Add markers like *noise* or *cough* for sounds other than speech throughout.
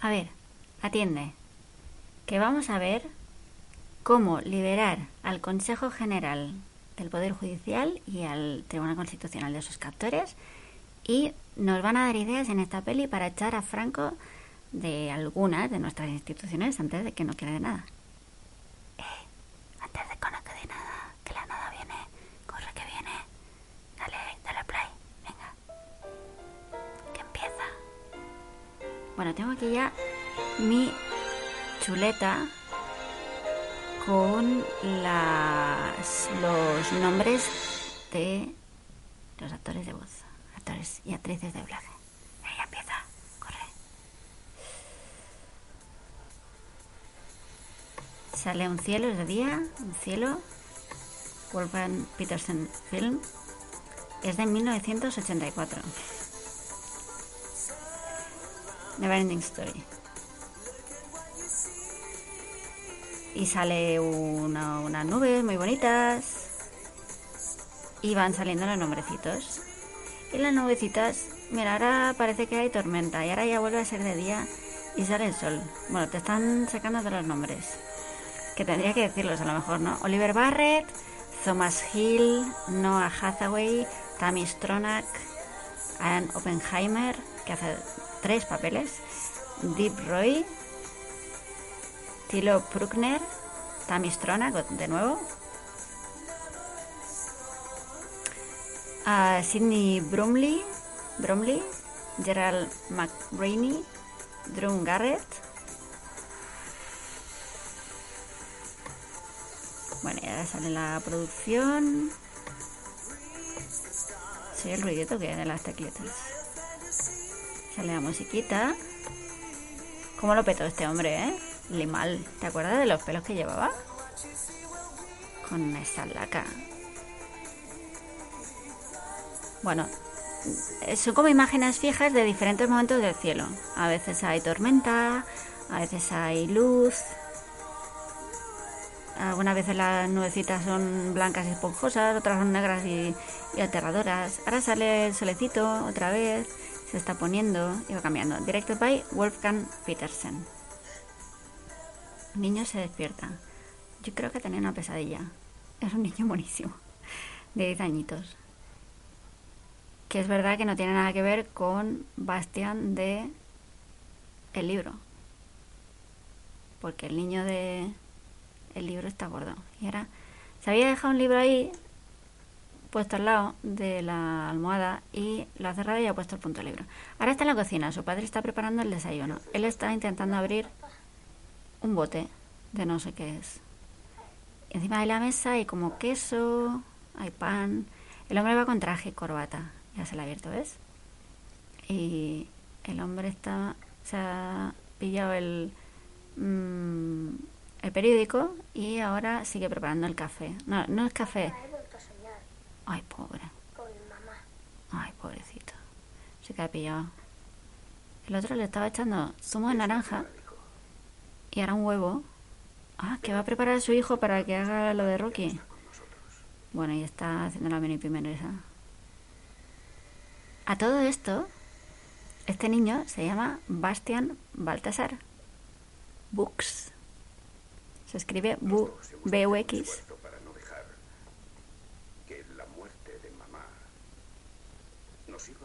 A ver, atiende que vamos a ver cómo liberar al Consejo General del Poder Judicial y al Tribunal Constitucional de sus captores y nos van a dar ideas en esta peli para echar a Franco de algunas de nuestras instituciones antes de que no quede nada. Bueno, tengo aquí ya mi chuleta con los nombres de los actores de voz, actores y actrices de doblaje. Ahí empieza, corre. Sale un cielo, es de día, un cielo. Wolfgang Petersen Film. Es de 1984. Neverending Story. y sale una, unas nubes muy bonitas y van saliendo los nombrecitos. Y las nubecitas, mira, ahora parece que hay tormenta y ahora ya vuelve a ser de día y sale el sol. Bueno, te están sacando de los nombres. Que tendría que decirlos a lo mejor, ¿no? Oliver Barrett, Thomas Hill, Noah Hathaway, Tammy Stronach, Anne Oppenheimer, que hace tres papeles, Deep Roy, Tilo Bruckner, Tammy Strona, de nuevo. A Sidney Bromley, Bromley, Gerald McRainey, Drew Garrett. Bueno, ya sale la producción. Sí, el ruidito que hay de las tecletas. Sale la musiquita. ¿Cómo lo petó este hombre, eh? Limal, ¿te acuerdas de los pelos que llevaba? Con esa laca. Bueno, son como imágenes fijas de diferentes momentos del cielo. A veces hay tormenta, a veces hay luz. Algunas veces las nubecitas son blancas y esponjosas, otras son negras y aterradoras. Ahora sale el solecito otra vez, se está poniendo y va cambiando. Directed by Wolfgang Petersen niño se despierta. Yo creo que tenía una pesadilla. Es un niño buenísimo, de 10 añitos. Que es verdad que no tiene nada que ver con Bastian de el libro. Porque el niño de el libro está gordo. Y ahora se había dejado un libro ahí puesto al lado de la almohada y lo ha cerrado y ha puesto el punto libro. Ahora está en la cocina, su padre está preparando el desayuno. Él está intentando abrir un bote de no sé qué es. Encima de la mesa hay como queso, hay pan. El hombre va con traje y corbata. Ya se la ha abierto, ¿ves? Y el hombre está, se ha pillado el, mm, el periódico y ahora sigue preparando el café. No, no es café. Ay, pobre. Ay, pobrecito. Se queda pillado. El otro le estaba echando zumo de naranja y hará un huevo. Ah, que va a preparar a su hijo para que haga lo de Rocky. Bueno, y está haciendo la mini esa. A todo esto, este niño se llama Bastian Baltasar. Books. Se escribe B-U-X.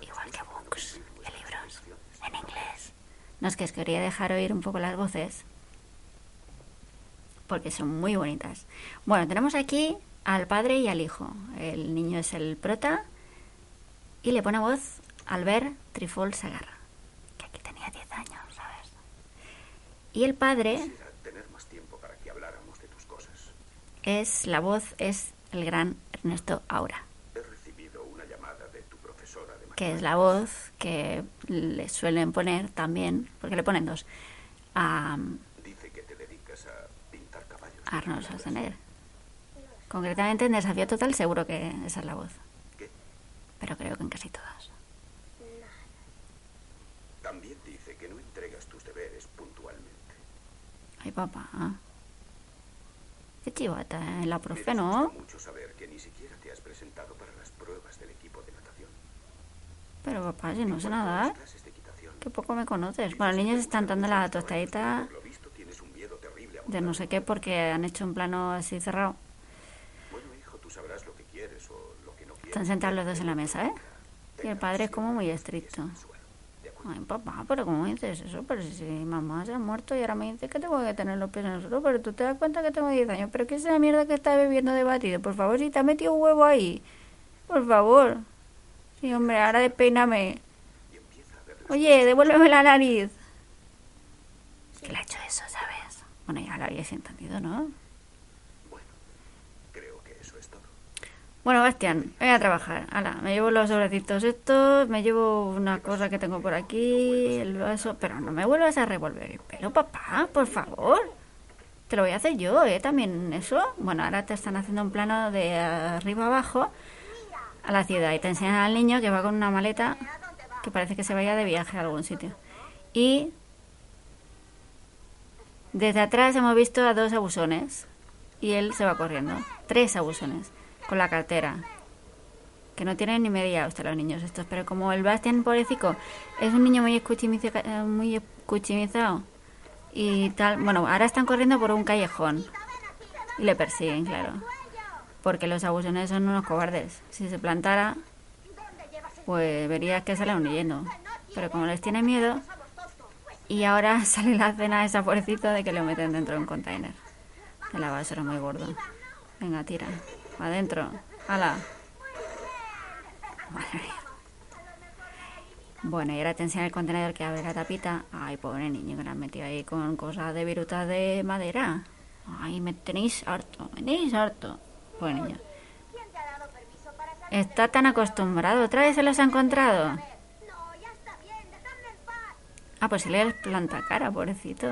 Igual que Books, de libros, en inglés. No es que os quería dejar oír un poco las voces porque son muy bonitas. Bueno, tenemos aquí al padre y al hijo. El niño es el prota y le pone voz Albert Trifol Sagarra, que aquí tenía 10 años, ¿sabes? Y el padre es la voz es el gran Ernesto Aura. He recibido una llamada de tu profesora de que es la voz que le suelen poner también, porque le ponen dos, a Dice que te dedicas a pintar caballos. Arnold Schwarzenegger. Concretamente en Desafío Total seguro que esa es la voz, ¿Qué? pero creo que en casi todas. También dice que no entregas tus deberes puntualmente. Ay, papá. Qué chivata, ¿eh? La Me profe, ¿no? disgusta mucho saber que ni siquiera te has presentado para las pruebas del equipo de natación. Pero papá, si no sé En cuanto a nadar, las clases de equitación, qué poco me conoces. Bueno, los niños están dando la tostadita de no sé qué porque han hecho un plano así cerrado. Que que. Están sentados los dos en la mesa, ¿eh? Y el padre es como muy estricto. Ay, papá, pero ¿cómo dices eso? Pero si mamá se ha muerto y ahora me dice que tengo que tener los pies en el suelo, pero tú te das cuenta que tengo 10 años. ¿Pero qué es esa mierda que está bebiendo de batido? Por favor, si te has metido huevo ahí. Por favor. Sí, hombre, ahora despeíname. Oye, devuélveme la nariz. Que le ha hecho eso, ¿sabes? Bueno, ya lo habíais entendido, ¿no? Creo que eso es todo. Bueno, Bastián, voy a trabajar. Hala, me llevo los sobrecitos estos, me llevo una cosa que tengo por aquí, el vaso, pero no me vuelvas a revolver el pelo, papá, por favor. Te lo voy a hacer yo, ¿eh? También eso. Bueno, ahora te están haciendo un plano de arriba abajo a la ciudad y te enseñan al niño que va con una maleta que parece que se vaya de viaje a algún sitio. Y desde atrás hemos visto a dos abusones y él se va corriendo. Tres abusones con la cartera. Que no tienen ni media hostia los niños estos, pero como el Bastian pobrecito es un niño muy muy escuchimizado y tal, bueno, ahora están corriendo por un callejón y le persiguen, claro. Porque los abusones son unos cobardes. Si se plantara, pues verías que salen huyendo. Pero como les tiene miedo, y ahora *laughs* sale la cena esa pobrecito de que lo meten dentro de un container. De la basura muy gordo. Venga, tira. Adentro. ¡Hala! Madre mía. Bueno, y ahora te enseña el contenedor que abre la tapita. Ay, pobre niño que lo han metido ahí con cosas de virutas de madera. Ay, me tenéis harto, me tenéis harto. Pobre niño. Está tan acostumbrado. ¿Otra vez se los ha encontrado? Ah, pues si le planta cara, pobrecito.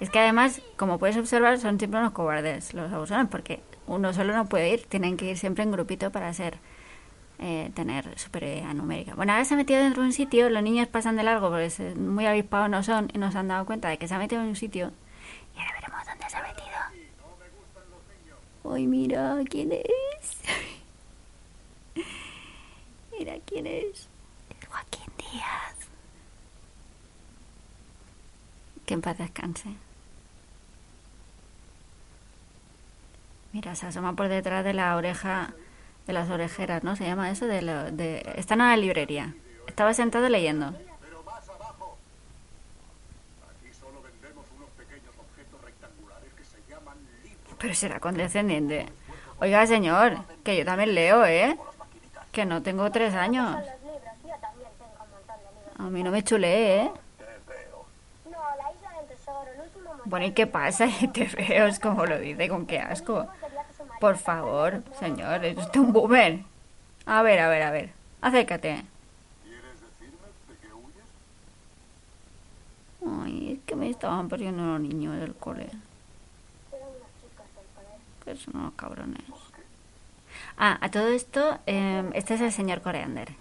Es que además, como puedes observar, son siempre unos cobardes los abusones, porque uno solo no puede ir, tienen que ir siempre en grupito para ser eh, tener superioridad numérica. Bueno, ahora se ha metido dentro de un sitio, los niños pasan de largo porque se- muy avispados no son y no se han dado cuenta de que se ha metido en un sitio. Y ahora veremos dónde se ha metido. Ay, mira, ¿quién es? *laughs* mira quién es. Es Joaquín Díaz. Que en paz descanse. Mira, se asoma por detrás de la oreja, de las orejeras, ¿no? Se llama eso de, lo, de... Está en la librería. Estaba sentado leyendo. Aquí solo vendemos unos pequeños objetos rectangulares que se llaman libros. Pero será condescendiente. Oiga, señor, que yo también leo, ¿eh? Que no tengo tres años. A mí no me chulee, ¿eh? Bueno, ¿y qué pasa? *laughs* Te veo, es como lo dice, con qué asco. Por favor, señor, es un boomer. A ver, a ver, a ver. Acércate. Ay, es que me estaban perdiendo los niños del cole. Que son unos cabrones. Ah, a todo esto, eh, este es el señor Coreander.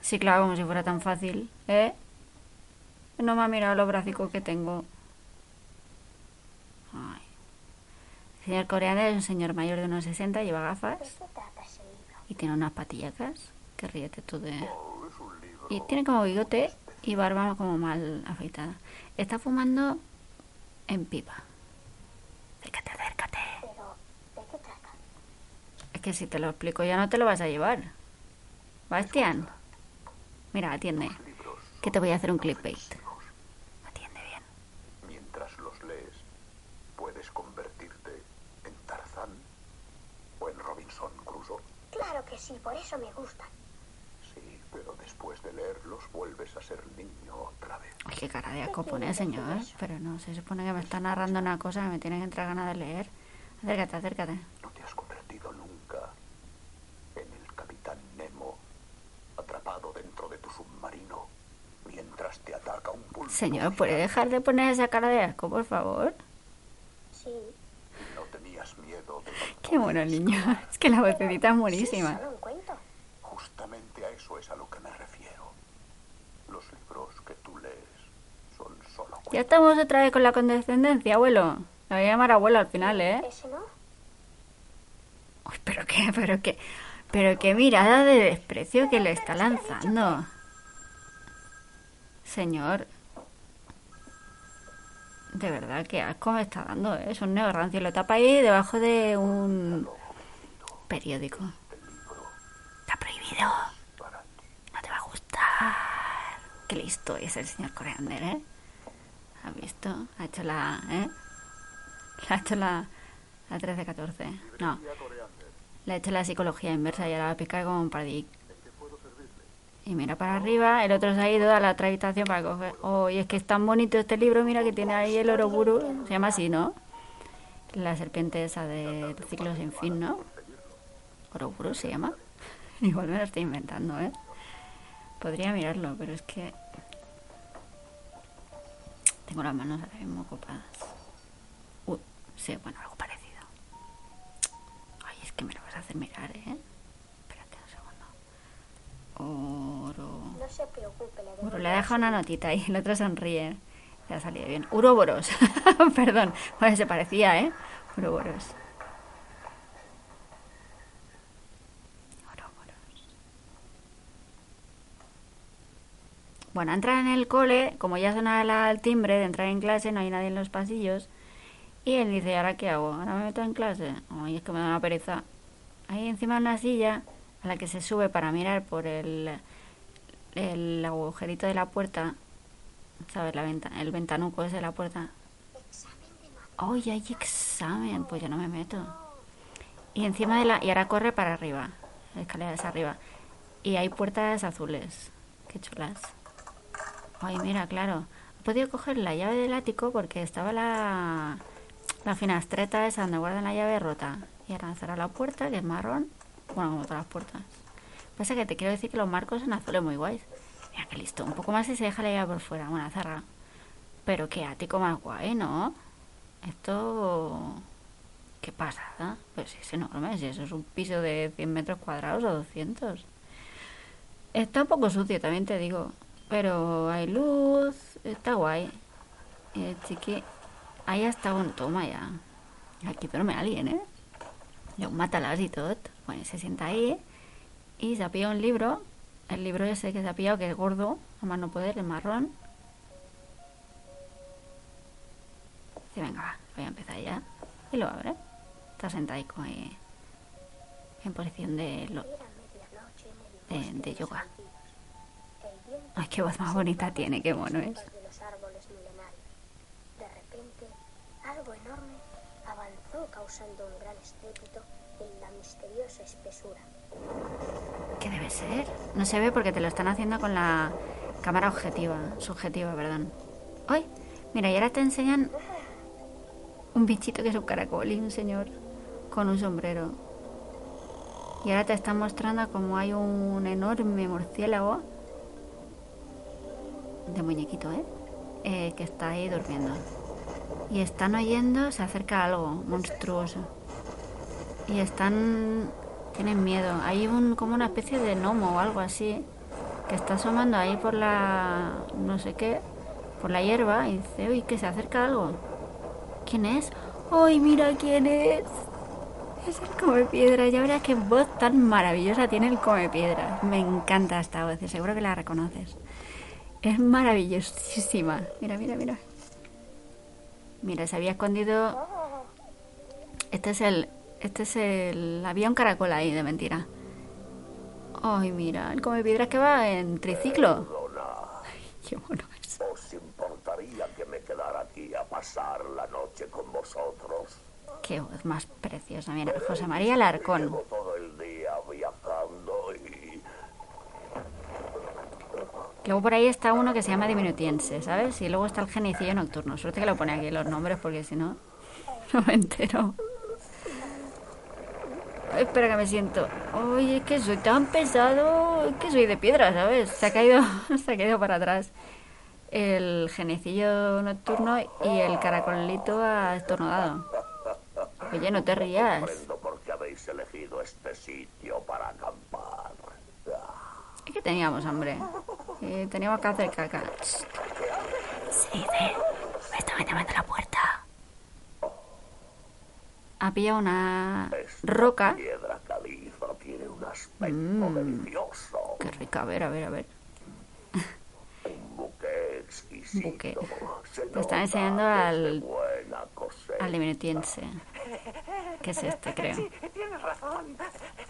Sí, claro, como si fuera tan fácil, ¿eh? No me ha mirado los bracicos que tengo. Ay. El señor Coreander es un señor mayor de unos 60, lleva gafas y tiene unas patillacas. Que ríete tú de... Y tiene como bigote y barba como mal afeitada. Está fumando en pipa. Acércate, acércate. Es que si te lo explico ya no te lo vas a llevar. Bastián. Mira, atiende. Que te voy a hacer un clickbait. Atiende bien. Mientras los lees, puedes convertirte en Tarzán o en Robinson Crusoe. Claro que sí, por eso me gustan pero después de leerlos vuelves a ser niño otra vez. Ay, qué cara de asco pone, señor. ¿eh? Pero no, se supone que me está narrando una cosa que me tiene que entrar ganas de leer. Acércate, acércate. No te has convertido nunca en el capitán Nemo, atrapado dentro de tu submarino, mientras te ataca un pulpo. Señor, ¿puede dejar de poner esa cara de asco, por favor? Sí. No tenías miedo de... Qué bueno, niño. Es que la vocecita es buenísima. Sí, eso es a lo que me refiero. Los libros que tú lees son solo Ya cuentos. estamos otra vez con la condescendencia, abuelo. La voy a llamar abuelo al final, ¿eh? Uy, pero qué, pero qué, pero qué mirada de desprecio que le está lanzando. Señor. De verdad, qué asco me está dando, ¿eh? Es un neo rancio. Lo tapa ahí debajo de un periódico. Está prohibido. Para ti. No te va a gustar. Qué listo es el señor Coreander, ¿eh? ¿Has visto? Ha hecho la... ¿eh? *laughs* Ha hecho la... La 13-14. No. Le ha hecho la psicología inversa y ahora va a picar como un pardic. Y mira para arriba, el otro se ha ido a la otra habitación para coger... Oh, y es que es tan bonito este libro, mira que tiene ahí el Oroburu. Se llama así, ¿no? La serpiente esa del ciclo sin fin, ¿no? Oroburu se llama. *laughs* Igual me lo estoy inventando, ¿eh? Podría mirarlo, pero es que... Tengo las manos ahora mismo ocupadas. Uy, sí, bueno, algo parecido. Ay, es que me lo vas a hacer mirar, ¿eh? Espérate un segundo. Oro... No se preocupe, le Uro, le ha dejado una notita y *laughs* el otro sonríe. Le ha salido bien. Uroboros. *laughs* Perdón. *laughs* Bueno, se parecía, ¿eh? Uroboros. Bueno, entra en el cole, como ya suena el timbre de entrar en clase, no hay nadie en los pasillos. Y él dice, ¿ahora qué hago? ¿Ahora me meto en clase? Ay, es que me da una pereza. Ahí encima una silla a la que se sube para mirar por el, el agujerito de la puerta, ¿sabes? La venta, el ventanuco ese de la puerta. ¡Ay, hay examen! Pues yo no me meto. Y encima de la... Y ahora corre para arriba. La escalera es arriba. Y hay puertas azules. Qué chulas. Ay, mira, claro. He podido coger la llave del ático porque estaba la... La finastreta esa donde guardan la llave rota. Y ahora cerrar la puerta, que es marrón. Bueno, como todas las puertas. Pasa que te quiero decir que los marcos son azules muy guays. Mira qué listo. Un poco más y se deja la llave por fuera. Bueno, cerra. Pero qué ático más guay, ¿no? Esto... ¿Qué pasa? eh? Pues es enorme. Si eso es un piso de 100 metros cuadrados o 200. Está un poco sucio, también te digo. Pero hay luz. Está guay. Eh, chiqui... Ahí hasta un toma ya. Aquí duerme alguien, ¿eh? Le un matalas y todo. Bueno, se sienta ahí y se ha pillado un libro. El libro ese que se ha pillado, que es gordo, a más no poder, es marrón. Dice, venga, va, voy a empezar ya. Y lo abre. Está sentadico ahí en posición de, lo- de, de yoga. Ay, qué voz más bonita tiene, qué mono es. de los árboles milenarios. De repente, algo enorme avanzó causando un gran estrépito en la misteriosa espesura. ¿Qué debe ser? No se ve porque te lo están haciendo con la cámara objetiva, subjetiva, perdón. ¡Ay! Mira, y ahora te enseñan un bichito que es un caracol y un señor con un sombrero. Y ahora te están mostrando como hay un enorme murciélago de muñequito, ¿eh? Eh, que está ahí durmiendo. Y están oyendo, se acerca algo monstruoso. Y están. Tienen miedo. Hay un, como una especie de gnomo o algo así. Que está asomando ahí por la. No sé qué. Por la hierba. Y dice, uy, que se acerca algo. ¿Quién es? ¡Ay, mira quién es! Es el come piedra. Ya verás qué voz tan maravillosa tiene el come piedra. Me encanta esta voz. y Seguro que la reconoces. Es maravillosísima. Mira, mira, mira. Mira, se había escondido. Este es el. Este es el. Había un caracol ahí, de mentira. Ay, mira, el come piedras que va en triciclo. Ay, qué mono es. ¿Os importaría que me quedara aquí a pasar la noche con vosotros? Qué voz más preciosa. Mira, José María Larcón. Llevo todo el día viajando y... Luego por ahí está uno que se llama Diminutiense, ¿sabes? Y luego está el genicillo nocturno. Suerte que lo pone aquí los nombres porque si no, *laughs* no me entero. Ay, espera que me siento. Oye, es que soy tan pesado, es que soy de piedra, ¿sabes? Se ha caído, *laughs* se ha caído para atrás. el genecillo nocturno y el caracolito ha estornudado. Oye, no te rías. Comprendo por qué habéis elegido este sitio para acampar. Es que teníamos hambre. Y teníamos que hacer caca. Sí, dice. Me está metiendo la puerta. Ha pillado una roca. piedra caliza tiene un aspecto Mm. delicioso. Qué rica, a ver, a ver, a ver. Un buque exquisito. Buque. Se Te está nota enseñando al-. Al diminutiense. Que es este, creo. Sí, tienes razón.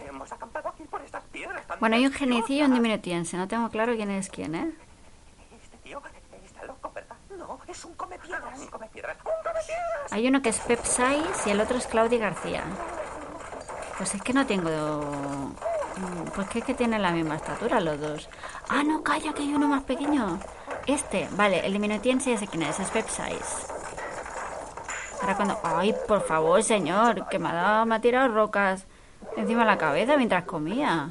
Hemos acampado aquí por estas piedras tan Bueno, hay un genecillo y un diminutiense. No tengo claro quién es quién, ¿eh? Este tío está loco, ¿verdad? No, es un come piedras. Un come piedras. ¡Un come piedras! Hay uno que es Pep Saiz y el otro es Claudia García. Pues es que no tengo... mm, Pues que es que tienen la misma estatura los dos. Ah, no, calla, que hay uno más pequeño. Este, vale, el diminutiense sé quién es, es Pep Saiz. Ahora cuando... Ay, por favor, señor, que me ha, dado, me ha tirado rocas encima de la cabeza mientras comía.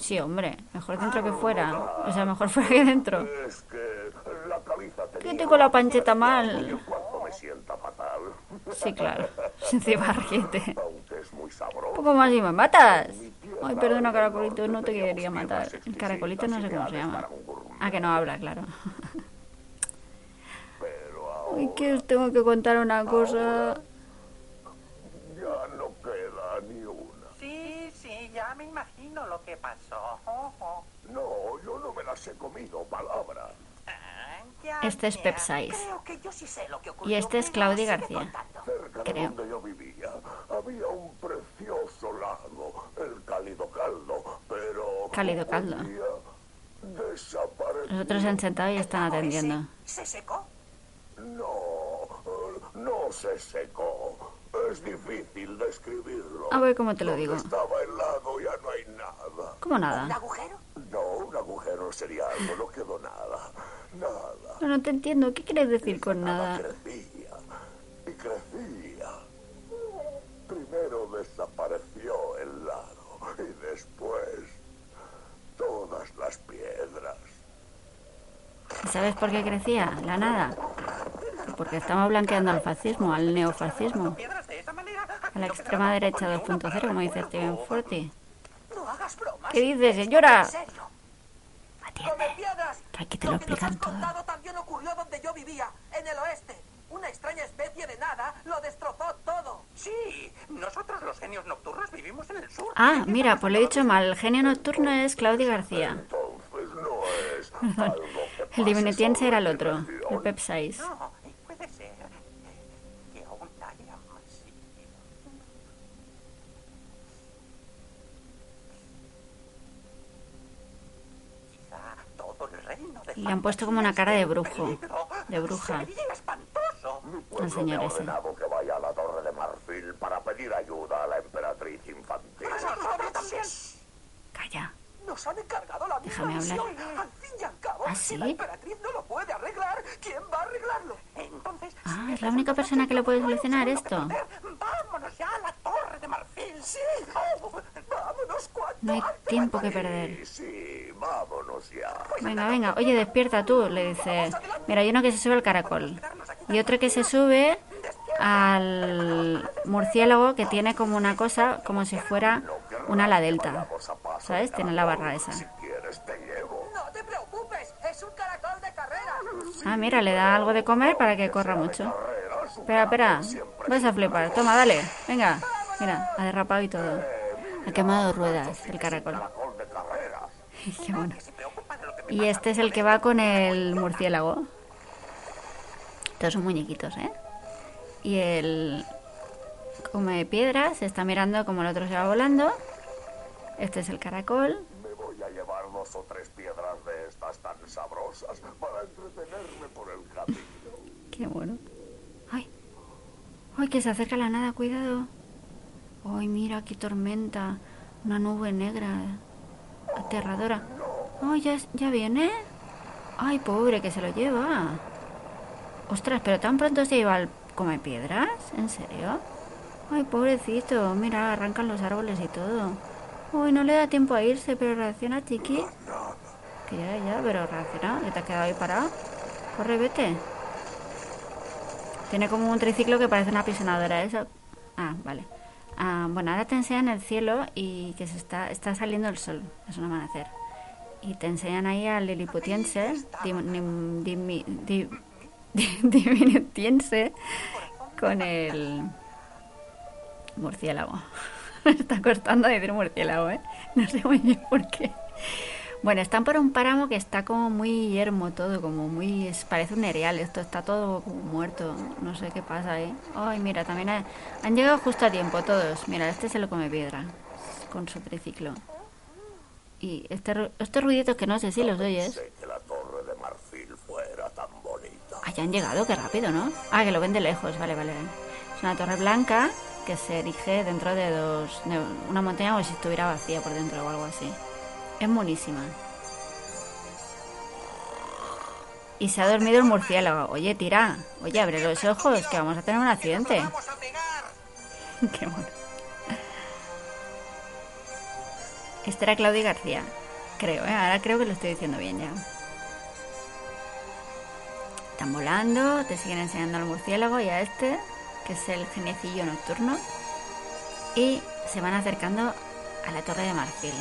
Sí, hombre, mejor dentro que fuera. O sea, mejor *laughs* fuera que dentro. Es que la tenía tengo la pancheta mal. me sienta fatal, Sí, claro. Encima riete. Un sabroso. poco más y me matas. Ay, perdona, caracolito, no te quería matar. El caracolito no sé cómo se llama. Ah, que no habla, claro. *laughs* Ay, que os tengo que contar una cosa. ya no queda ni una. Sí, sí, ya me imagino que pasó. Oh, oh. No, yo no me las he comido, palabra. Ah, ya, Este es. Pep Saiz. Creo que yo sí sé lo que ocurrió. Y este es Claudia García. Cerca Creo. de donde yo vivía había un precioso lago, el Cálido Caldo, pero... Cálido Caldo. Los otros se han sentado y están ¿El lago atendiendo. ¿Se secó? No, eh, no se secó. Es difícil describirlo. A ver cómo te lo digo. estaba el lago ya no hay nada. ¿Cómo ¿Un nada? agujero? No, un agujero sería algo, no quedó nada. Nada. No, no te entiendo. ¿Qué quieres decir con Nada crecía y crecía. Primero desapareció el lago y después todas las piedras. ¿Y ¿Sabes por qué crecía? La nada. Porque estamos blanqueando al fascismo, al neofascismo. A la extrema derecha 2.0, como dice Steven Forti. Bromas. ¿Qué dices, señora? En serio. Que aquí te lo Lo que nos explican has todo. contado también ocurrió donde yo vivía, en el oeste. Una extraña especie de nada lo destrozó todo. Sí, nosotros los genios nocturnos vivimos en el sur. Ah, mira, pues lo he dicho mal. El genio nocturno es Claudia García. Entonces no es *laughs* algo que El solo era el otro, el Pep. No, puede ser que aún haya más sitio. Quizá todo de Le han puesto como una cara de brujo, de bruja. Señor ese. que vaya a la Torre de Marfil para pedir ayuda a la emperatriz infantil. Nosotros también. Calla. Nos han encargado la misma Déjame hablar. misión. Al fin y al cabo, ¿Ah, si sí? la emperatriz no lo puede arreglar, ¿quién va a arreglarlo? Entonces, Ah, es la única persona que le puede solucionar esto. vámonos ya a la No hay tiempo que perder. Venga, venga. Oye, despierta tú, le dice. Mira, hay uno que se sube al caracol. Y otro que se sube al murciélago que tiene como una cosa, como si fuera un ala delta. ¿Sabes? Tiene la barra esa. Ah, mira, le da algo de comer para que corra mucho. Espera, espera. Vas a flipar. Toma, dale. Venga. Mira, ha derrapado y todo. Ha quemado ruedas el caracol. *laughs* Qué bueno. Y este es el que va con el murciélago. Todos son muñequitos, ¿eh? Y el come piedras, se está mirando como el otro se va volando. Este es el caracol. Me voy a llevar dos o tres piedras de estas tan sabrosas para entretenerme por el camino. *laughs* Qué bueno. ¡Ay! ¡Ay, que se acerca la nada! ¡Cuidado! ¡Ay, mira qué tormenta! Una nube negra. Aterradora. ¡Ay, ya, ya viene! ¡Ay, pobre, que se lo lleva! ¡Ostras, pero tan pronto se lleva el come piedras! ¿En serio? ¡Ay, pobrecito! Mira, arrancan los árboles y todo. ¡Ay, no le da tiempo a irse! Pero reacciona, chiqui. Que ya, ya, pero reacciona. ¿Que te has quedado ahí parado? Corre, vete. Tiene como un triciclo que parece una pisonadora. Eso. Ah, vale. Ah, bueno, ahora te enseñan el cielo y que se está, está saliendo el sol. Es un amanecer. Y te enseñan ahí al liliputiense, dim- *laughs* diminutiense, con el murciélago. *laughs* Me está costando decir murciélago, ¿eh? No sé muy bien por qué. Bueno, están por un páramo que está como muy yermo todo, como muy... es- parece un erial, esto está todo como muerto, no sé qué pasa ahí. Ay, mira, también ha- han llegado justo a tiempo todos. Mira, este se lo come piedra, con su triciclo. Y este, estos ruiditos que no sé si los oyes... Que la torre de marfil fuera tan bonita. Ah, ya han llegado, qué rápido, ¿no? Ah, que lo ven de lejos, vale, vale. vale. Es una torre blanca que se erige dentro de dos... de una montaña como si estuviera vacía por dentro o algo así. Es monísima. Y se ha dormido el murciélago. Oye, tira. Oye, abre los ojos, que vamos a tener un accidente. *laughs* Qué bueno. Este era Claudia García. Creo, ¿eh? Ahora creo que lo estoy diciendo bien ya. Están volando, te siguen enseñando al murciélago y a este, que es el genecillo nocturno. Y se van acercando a la torre de marfil,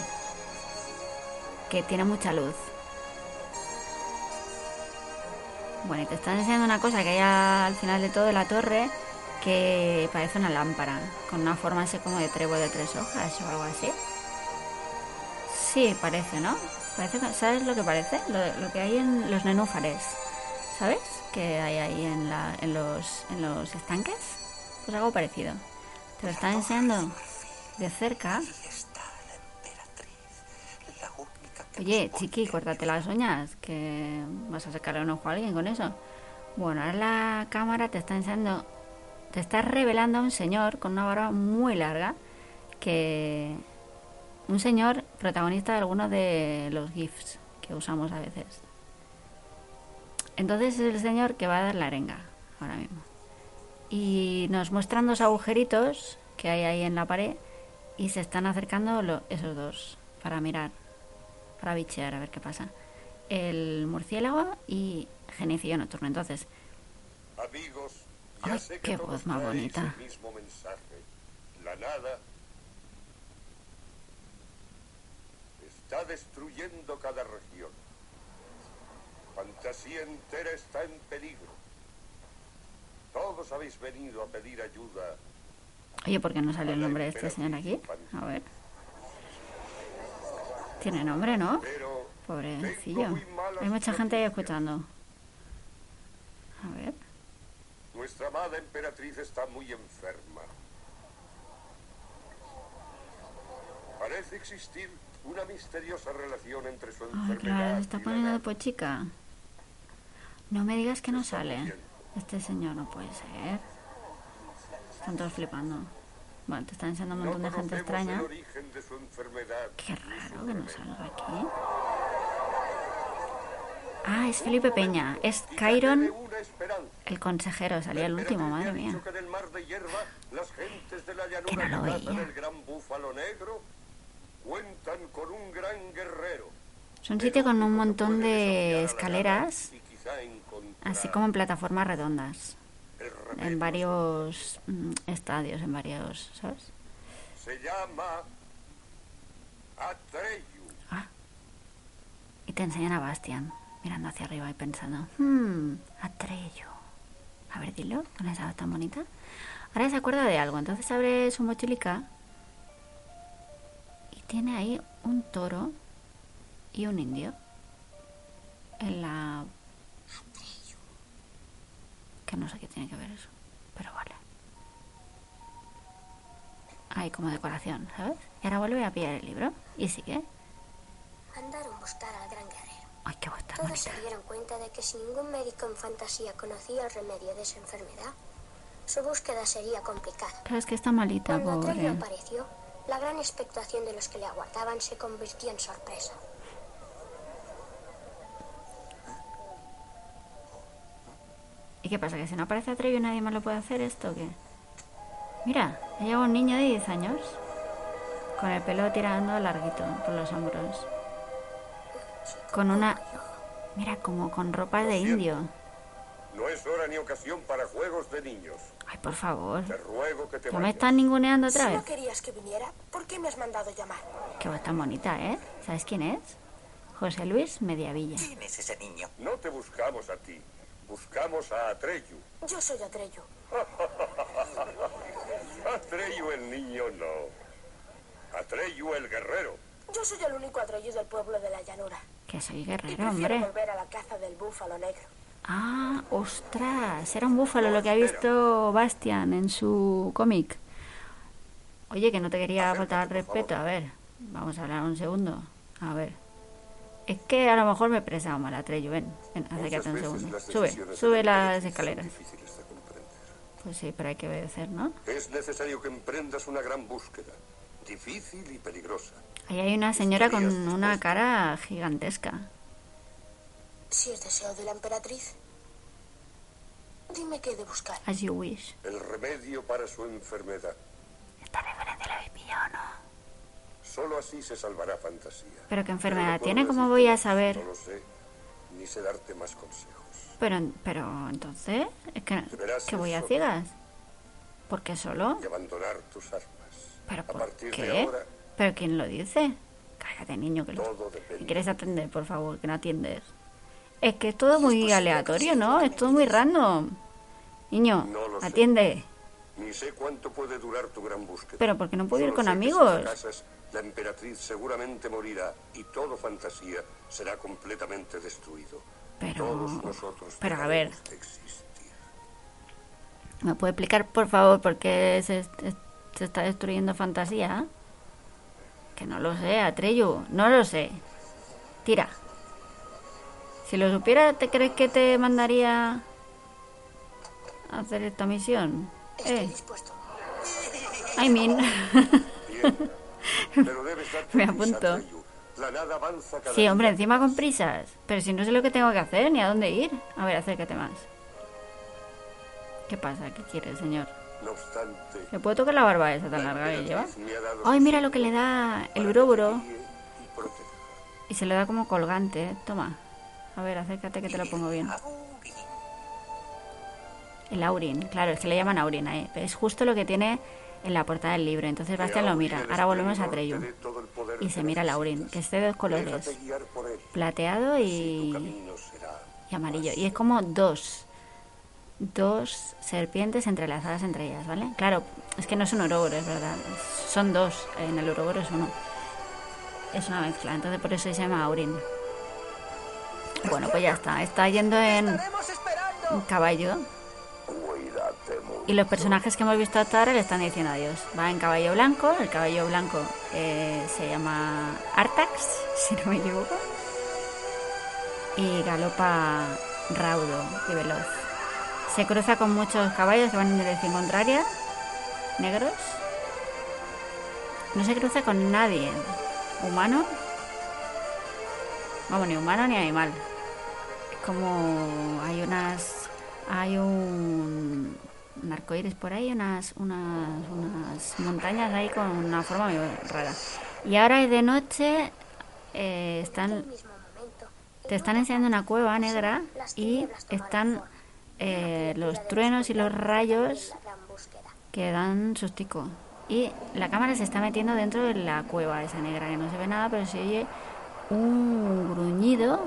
que tiene mucha luz. Bueno, y te están enseñando una cosa que hay al final de todo la torre, que parece una lámpara, con una forma así como de trébol de tres hojas o algo así. Sí, parece, ¿no? Parece, ¿Sabes lo que parece? Lo, lo que hay en los nenúfares. ¿Sabes? Que hay ahí en, la, en, los, en los estanques. Pues algo parecido. Te lo están enseñando de cerca. Oye, chiqui, córtate las uñas, que vas a sacarle un ojo a alguien con eso. Bueno, ahora la cámara te está enseñando, te está revelando a un señor con una barba muy larga, que un señor protagonista de algunos de los GIFs que usamos a veces. Entonces es el señor que va a dar la arenga ahora mismo. Y nos muestran dos agujeritos que hay ahí en la pared y se están acercando esos dos para mirar para bichear a ver qué pasa. El murciélago y genicidio nocturno. Entonces, Amigos, ya Ay, sé que qué voz más bonita. mismo mensaje. La nada está destruyendo cada región. Fantasía entera está en peligro. Todos habéis venido a pedir ayuda. oye, ¿por qué no sale el nombre de este señor aquí? A ver. Tiene nombre, ¿no? Pobrecillo. Hay mucha gente ahí escuchando. A ver. nuestra amada emperatriz está muy enferma. Parece existir una misteriosa relación entre su Ay, enfermedad claro, se está poniendo de pochica. No me digas que no sale. Este señor no puede ser. Están todos flipando. Bueno, te están enseñando un montón de gente extraña. Qué raro que no salga aquí. Ah, es Felipe Peña. Es Cairon, el consejero. Salía el último, madre mía. que no lo veía. Es un sitio con un montón de escaleras, así como en plataformas redondas. En varios mm, estadios, en varios, ¿sabes? Se llama Atreyu. Ah. Y te enseñan a Bastian, mirando hacia arriba y pensando, hmm, Atreyo. A ver, dilo, con esa voz tan bonita. Ahora se acuerda de algo, entonces abre su mochilica y tiene ahí un toro y un indio en la... Que no sé qué tiene que ver eso, pero vale. Ahí como decoración, ¿sabes? Y ahora vuelve a pillar el libro y sigue. Mandaron buscar al gran guerrero. Ay, qué tan Todos bonita. se dieron cuenta de que si ningún médico en fantasía conocía el remedio de esa enfermedad, su búsqueda sería complicada. Claro, es que está malita, Cuando pobre. apareció, la gran expectación de los que le aguardaban se convirtió en sorpresa. ¿Y qué pasa? ¿Que si no aparece Atreyu nadie más lo puede hacer esto o qué? Mira, lleva un niño de 10 años. Con el pelo tirando larguito por los hombros. Con una... Mira, como con ropa de indio. No es hora ni ocasión para juegos de niños. Ay, por favor. Te ruego que te ¿Ya me están ninguneando otra Si no vez? querías que viniera, ¿por qué me has mandado llamar? Qué voz tan bonita, ¿eh? ¿Sabes quién es? José Luis Mediavilla. ¿Quién es ese niño? No te buscamos a ti. Buscamos a Atreyu. Yo soy Atreyu. *laughs* Atreyu el niño no. Atreyu el guerrero. Yo soy el único Atreyu del pueblo de la llanura. Que soy Y guerrero, prefiero hombre. volver a la caza del búfalo negro. Ah, ostras, era un búfalo lo que ha visto Bastian en su cómic. Oye, que no te quería faltar al respeto. A ver, vamos a hablar un segundo. A ver. Es que a lo mejor me he mal, Atreyu. Ven, ven, acércate un segundo. Sube, sube la las escaleras. Pues sí, pero hay que obedecer, ¿no? Es necesario que emprendas una gran búsqueda. Difícil y peligrosa. Ahí hay una señora con una cara gigantesca. Si es deseo de la emperatriz, dime qué he de buscar. As you wish. El remedio para su enfermedad. Esta referencia la habéis pillado, ¿no? Solo así se salvará fantasía. Pero qué enfermedad tiene, ¿cómo voy a saber? No lo sé, ni sé darte más consejos. Pero, pero entonces, es que, ¿qué voy a ciegas? ¿Por qué solo? Y abandonar tus armas. ¿Pero a por partir de ahora, ¿Pero quién lo dice? Cállate, niño, que lo... quieres atender, por favor, que no atiendes. Es que es todo muy aleatorio, ¿no? Es todo muy random. Niño, No lo sé. atiende. Ni sé cuánto puede durar tu gran búsqueda. Pero ¿por qué no puedo ir con amigos? La emperatriz seguramente morirá y todo fantasía será completamente destruido. Pero- Todos nosotros pero a ver. existir. ¿Me puede explicar, por favor, por qué se, se está destruyendo fantasía? Que no lo sé, Atreyu, no lo sé. Tira. Si lo supiera, ¿te crees que te mandaría a hacer esta misión? Estoy Eh, dispuesto. I mean. *laughs* Me apunto. Sí, hombre, encima con prisas. Pero si no sé lo que tengo que hacer ni a dónde ir. A ver, acércate más. ¿Qué pasa? ¿Qué quiere, señor? No obstante, ¿Le puedo tocar la barba esa tan la larga que lleva? Ay, mira lo que le da el guíe y se le da como colgante. ¿eh? Toma. A ver, acércate que te lo pongo bien. El Aurin. Claro, es que le llaman Aurin ahí. Pero es justo lo que tiene en la portada del libro. Entonces Bastian lo mira. Ahora volvemos a Treyu. Y se mira el Aurin, que es de dos colores. Plateado y, y amarillo. Y es como dos. Dos serpientes entrelazadas entre ellas, ¿vale? Claro, es que no es un Ouroboros, es verdad. Son dos. En el Ouroboros es uno. Es una mezcla. Entonces por eso se llama Aurin. Bueno, pues ya está. Está yendo en caballo. Y los personajes que hemos visto hasta ahora le están diciendo adiós. Va en caballo blanco, el caballo blanco eh, se llama Artax, *laughs* si no me equivoco. Y galopa raudo y veloz. Se cruza con muchos caballos que van en dirección contraria, negros. No se cruza con nadie. ¿Humano? Vamos, ni humano ni animal. Es como hay unas hay un, un arcoíris por ahí unas unas unas montañas ahí con una forma muy rara y ahora es de noche eh, están te están enseñando una cueva negra y están eh, los truenos y los rayos que dan sustico. Y la cámara se está metiendo dentro de la cueva esa negra, que no se ve nada, pero se oye un gruñido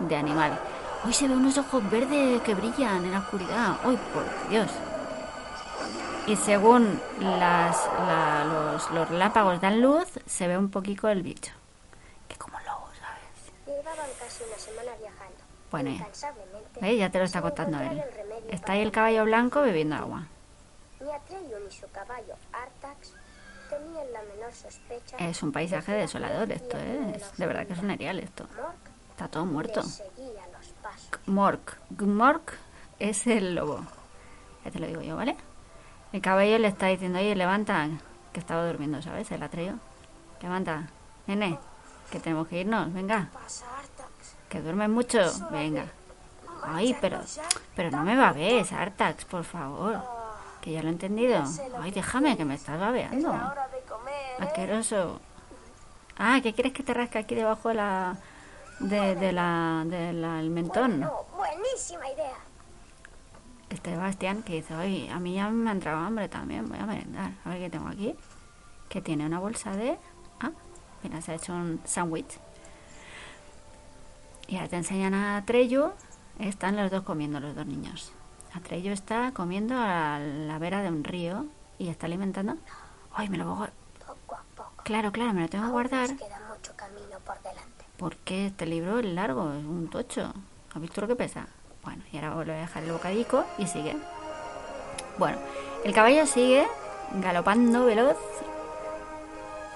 de animal. Hoy se ve unos ojos verdes que brillan en la oscuridad. ¡Uy, por Dios! Y según las, la- los, los relámpagos dan luz, se ve un poquito el bicho. Que como lobo, ¿sabes? Llevaban casi una semana viajando. Bueno, ¿Ves? Ya te lo está contando él. Está ahí el caballo blanco bebiendo agua. Ni Atreyu ni su caballo Artax tenían la menor sospecha. Es un paisaje desolador esto, ¿eh? Es de verdad que es un erial esto. Está todo muerto. Mork. Mork es el lobo. Ya te lo digo yo, ¿vale? El caballo le está diciendo, oye, levanta, que estaba durmiendo, ¿sabes? El atreyo. Levanta, nene, que tenemos que irnos, venga. Que duermes mucho, venga. Ay, pero, pero no me babes, Artax, por favor. Que ya lo he entendido. Ay, déjame, que me estás babeando. De. Asqueroso. Ah, ¿qué quieres que te rasque aquí debajo de la... de, de la... del mentón? No, buenísima idea. Este Bastian que dice, oye, a mí ya me ha entrado hambre también, voy a merendar. A ver qué tengo aquí. Que tiene una bolsa de... Ah, mira, se ha hecho un sándwich. Y ahora te enseñan a Trello. Están los dos comiendo, los dos niños. Atrello está comiendo a la vera de un río y está alimentando. Ay, me lo voy a... Poco a poco. Claro, claro, me lo tengo que guardar. nos queda mucho camino por delante. Porque este libro es largo, es un tocho. ¿Has visto lo que pesa? Bueno, y ahora vuelvo a dejar el bocadico y sigue. Bueno, el caballo sigue galopando veloz,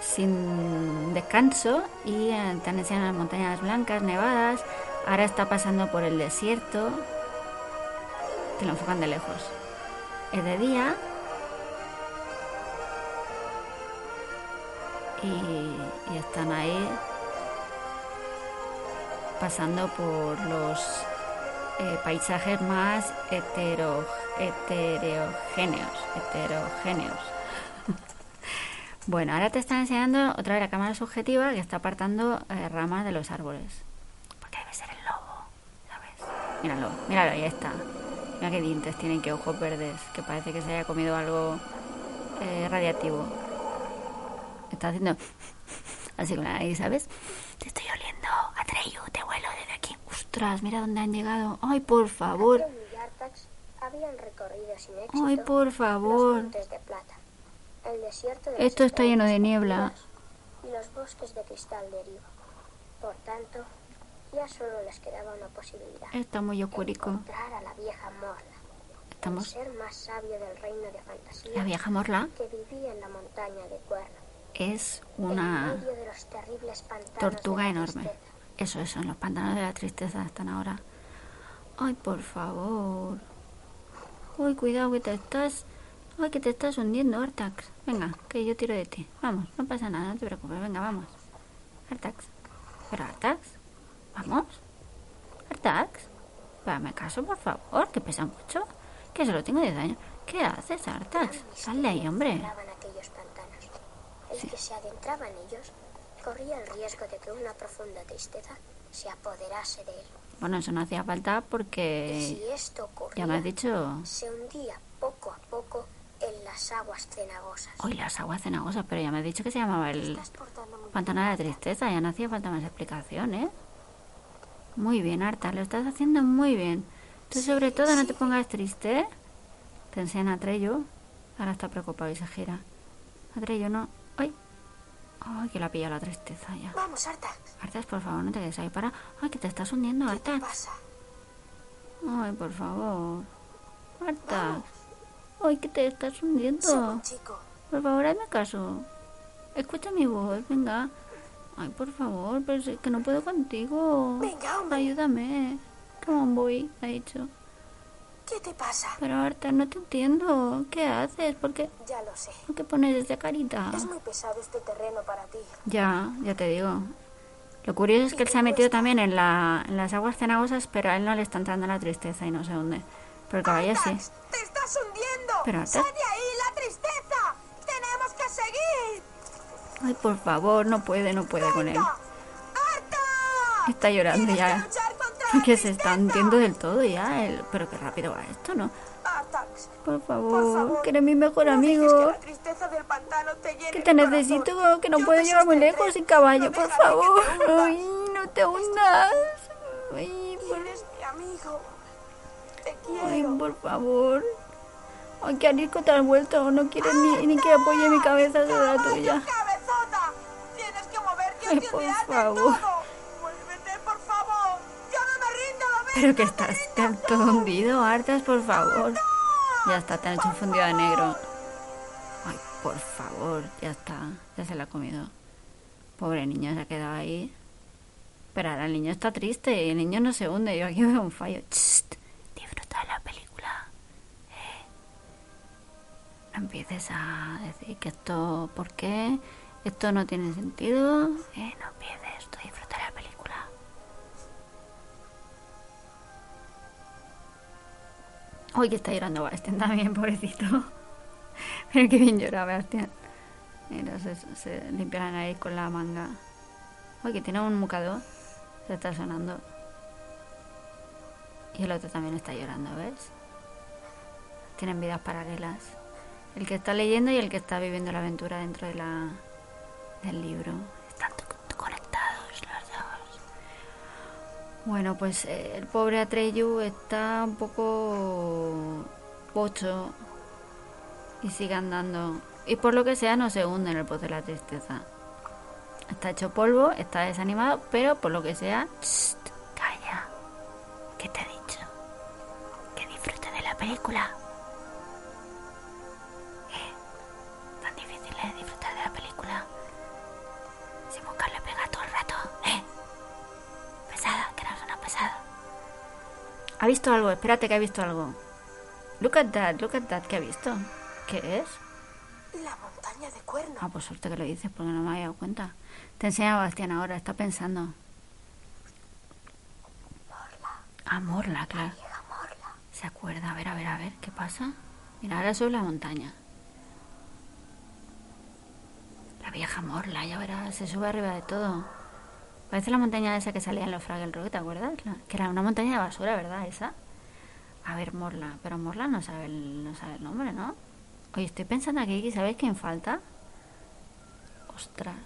sin descanso, y están enseñando las montañas blancas, nevadas. Ahora está pasando por el desierto. Te lo enfocan de lejos. Es de día. Y están ahí pasando por los eh, paisajes más hetero, heterogéneos, heterogéneos. *laughs* bueno, ahora te están enseñando otra vez la cámara subjetiva que está apartando eh, ramas de los árboles. Porque debe ser el lobo, ¿sabes? Míralo, míralo, ahí está. Mira qué dientes tienen, qué ojos verdes, que parece que se haya comido algo eh, radiactivo. Está haciendo *laughs* así con la nariz, ¿sabes? Te estoy oliendo, Atreyu, te huelo desde aquí. Ostras, mira dónde han llegado. Ay, por favor. Atreyu y Artax habían recorrido sin éxito Ay, por favor. de plata, el desierto de Esto está lleno de niebla. y los bosques de cristal de Erivo. Por tanto, ya solo les quedaba una posibilidad. Está muy oscurico. Encontrar a la vieja Morla, el Estamos... ser más sabio del reino de fantasía La vieja Morla que vivía en la montaña de Cuerno. es en una medio de los terribles pantanos tortuga enorme. tristeza. Eso, eso, en los pantanos de la tristeza están ahora. Ay, por favor. Ay, cuidado que te estás... Ay, que te estás hundiendo, Artax. Venga, que yo tiro de ti. Vamos, no pasa nada, no te preocupes. Venga, vamos. Artax. ¿Pero Artax? ¿Vamos? ¿Artax? Dame caso, por favor, que pesa mucho. Que solo tengo 10 años. ¿Qué haces, Artax? Sal de ahí, hombre. Aquellos pantanos. El que se adentraba en ellos corría el riesgo de que una profunda tristeza se apoderase de él. Bueno, eso no hacía falta Y si porque... esto ocurría, Ya me has dicho... se hundía poco a poco en las aguas cenagosas. Hoy las aguas cenagosas, pero ya me has dicho que se llamaba el pantano de la tristeza. Ya no hacía falta más explicación, ¿eh? Muy bien, Arta, lo estás haciendo muy bien. Tú sobre todo no te pongas triste, ¿eh? Te enseñan a Trello. Ahora está preocupado y se gira. A Trello no. ¡Ay! ¡Ay, que la pilla la tristeza ya! Vamos, Artax. Artas, por favor, no te quedes ahí para... ¡Ay, que te estás hundiendo, ¿Qué te Artax! pasa? ¡Ay, por favor! Artax. ¡Ay, que te estás hundiendo! Buen chico. Por favor, hazme caso. Escucha mi voz, venga. Ay, por favor, pero es que no puedo contigo. Venga, hombre. Ayúdame. Come on, boy, ha dicho. ¿Qué te pasa? Pero Arta, no te entiendo. ¿Qué haces? ¿Por qué, Ya lo sé. por qué pones esa carita? Es muy pesado este terreno para ti. Ya, ya te digo. Lo curioso es que él se ha metido también en, la, en las aguas cenagosas, pero a él no le está entrando la tristeza y no se hunde. Pero el caballo sí. ¡Te estás hundiendo! Pero, ¡Sal de ahí, la tristeza! ¡Tenemos que seguir! Ay, por favor, no puede, no puede con él. ¡Artax! Está llorando que ya. luchar contra *laughs* Porque se está hundiendo del todo ya. él. Pero qué rápido va esto, ¿no? Por por favor, favor, que eres mi mejor no amigo. que te Que el corazón. necesito, que no Yo puedo llegar muy lejos sin caballo, No por que favor. Ay, no te hundas. Ay, por, Eres mi amigo. Te ay, quiero. por favor. Ay, qué arisco te has vuelto. No quieres ni, ni que apoye mi cabeza sobre la ¡Caballo, tuya. que Ay, por favor. Pero que estás todo hundido, hartas, por favor. Ya está, te han hecho un fundido de negro. Ay, por favor, ya está. Ya se la ha comido. Pobre niño, se ha quedado ahí. Pero ahora el niño está triste y el niño no se hunde. Yo aquí veo un fallo. Chst, disfruta de la película. ¿eh? No empieces a decir que esto, ¿por qué? Esto no tiene sentido. ¿eh? No empieces, tú Uy, que está llorando Bastian también, *laughs* pobrecito. Pero qué bien llora Bastian. Mira, se, se limpia la nariz con la manga. Uy, que tiene un mucador. Se está sonando. Y el otro también está llorando, ¿ves? tienen vidas paralelas. El que está leyendo y el que está viviendo la aventura dentro de la, del libro. Bueno, pues eh, el pobre Atreyu está un poco pocho y sigue andando. Y por lo que sea no se hunde en el pozo de la tristeza. Está hecho polvo, está desanimado, pero por lo que sea... Shh, calla. ¿Qué te he dicho? Que disfrute de la película. Visto algo? Espérate que ha visto algo. Look at that, look at that. ¿Qué ha visto? ¿Qué es? La montaña de cuerno. Ah, pues suerte que lo dices porque no me había dado cuenta. Te enseña Bastián ahora, está pensando. Ah, Morla, claro. Morla. Se acuerda, a ver, a ver, a ver, ¿qué pasa? Mira, ahora sube la montaña. La vieja Morla, ya verás, se sube arriba de todo. Parece la montaña esa que salía en los Fraggle Rock, ¿te acuerdas? Que era una montaña de basura, ¿verdad? Esa. A ver, Morla, pero Morla no sabe el, no sabe el nombre, ¿no? Oye, estoy pensando aquí, ¿sabéis quién falta? Ostras.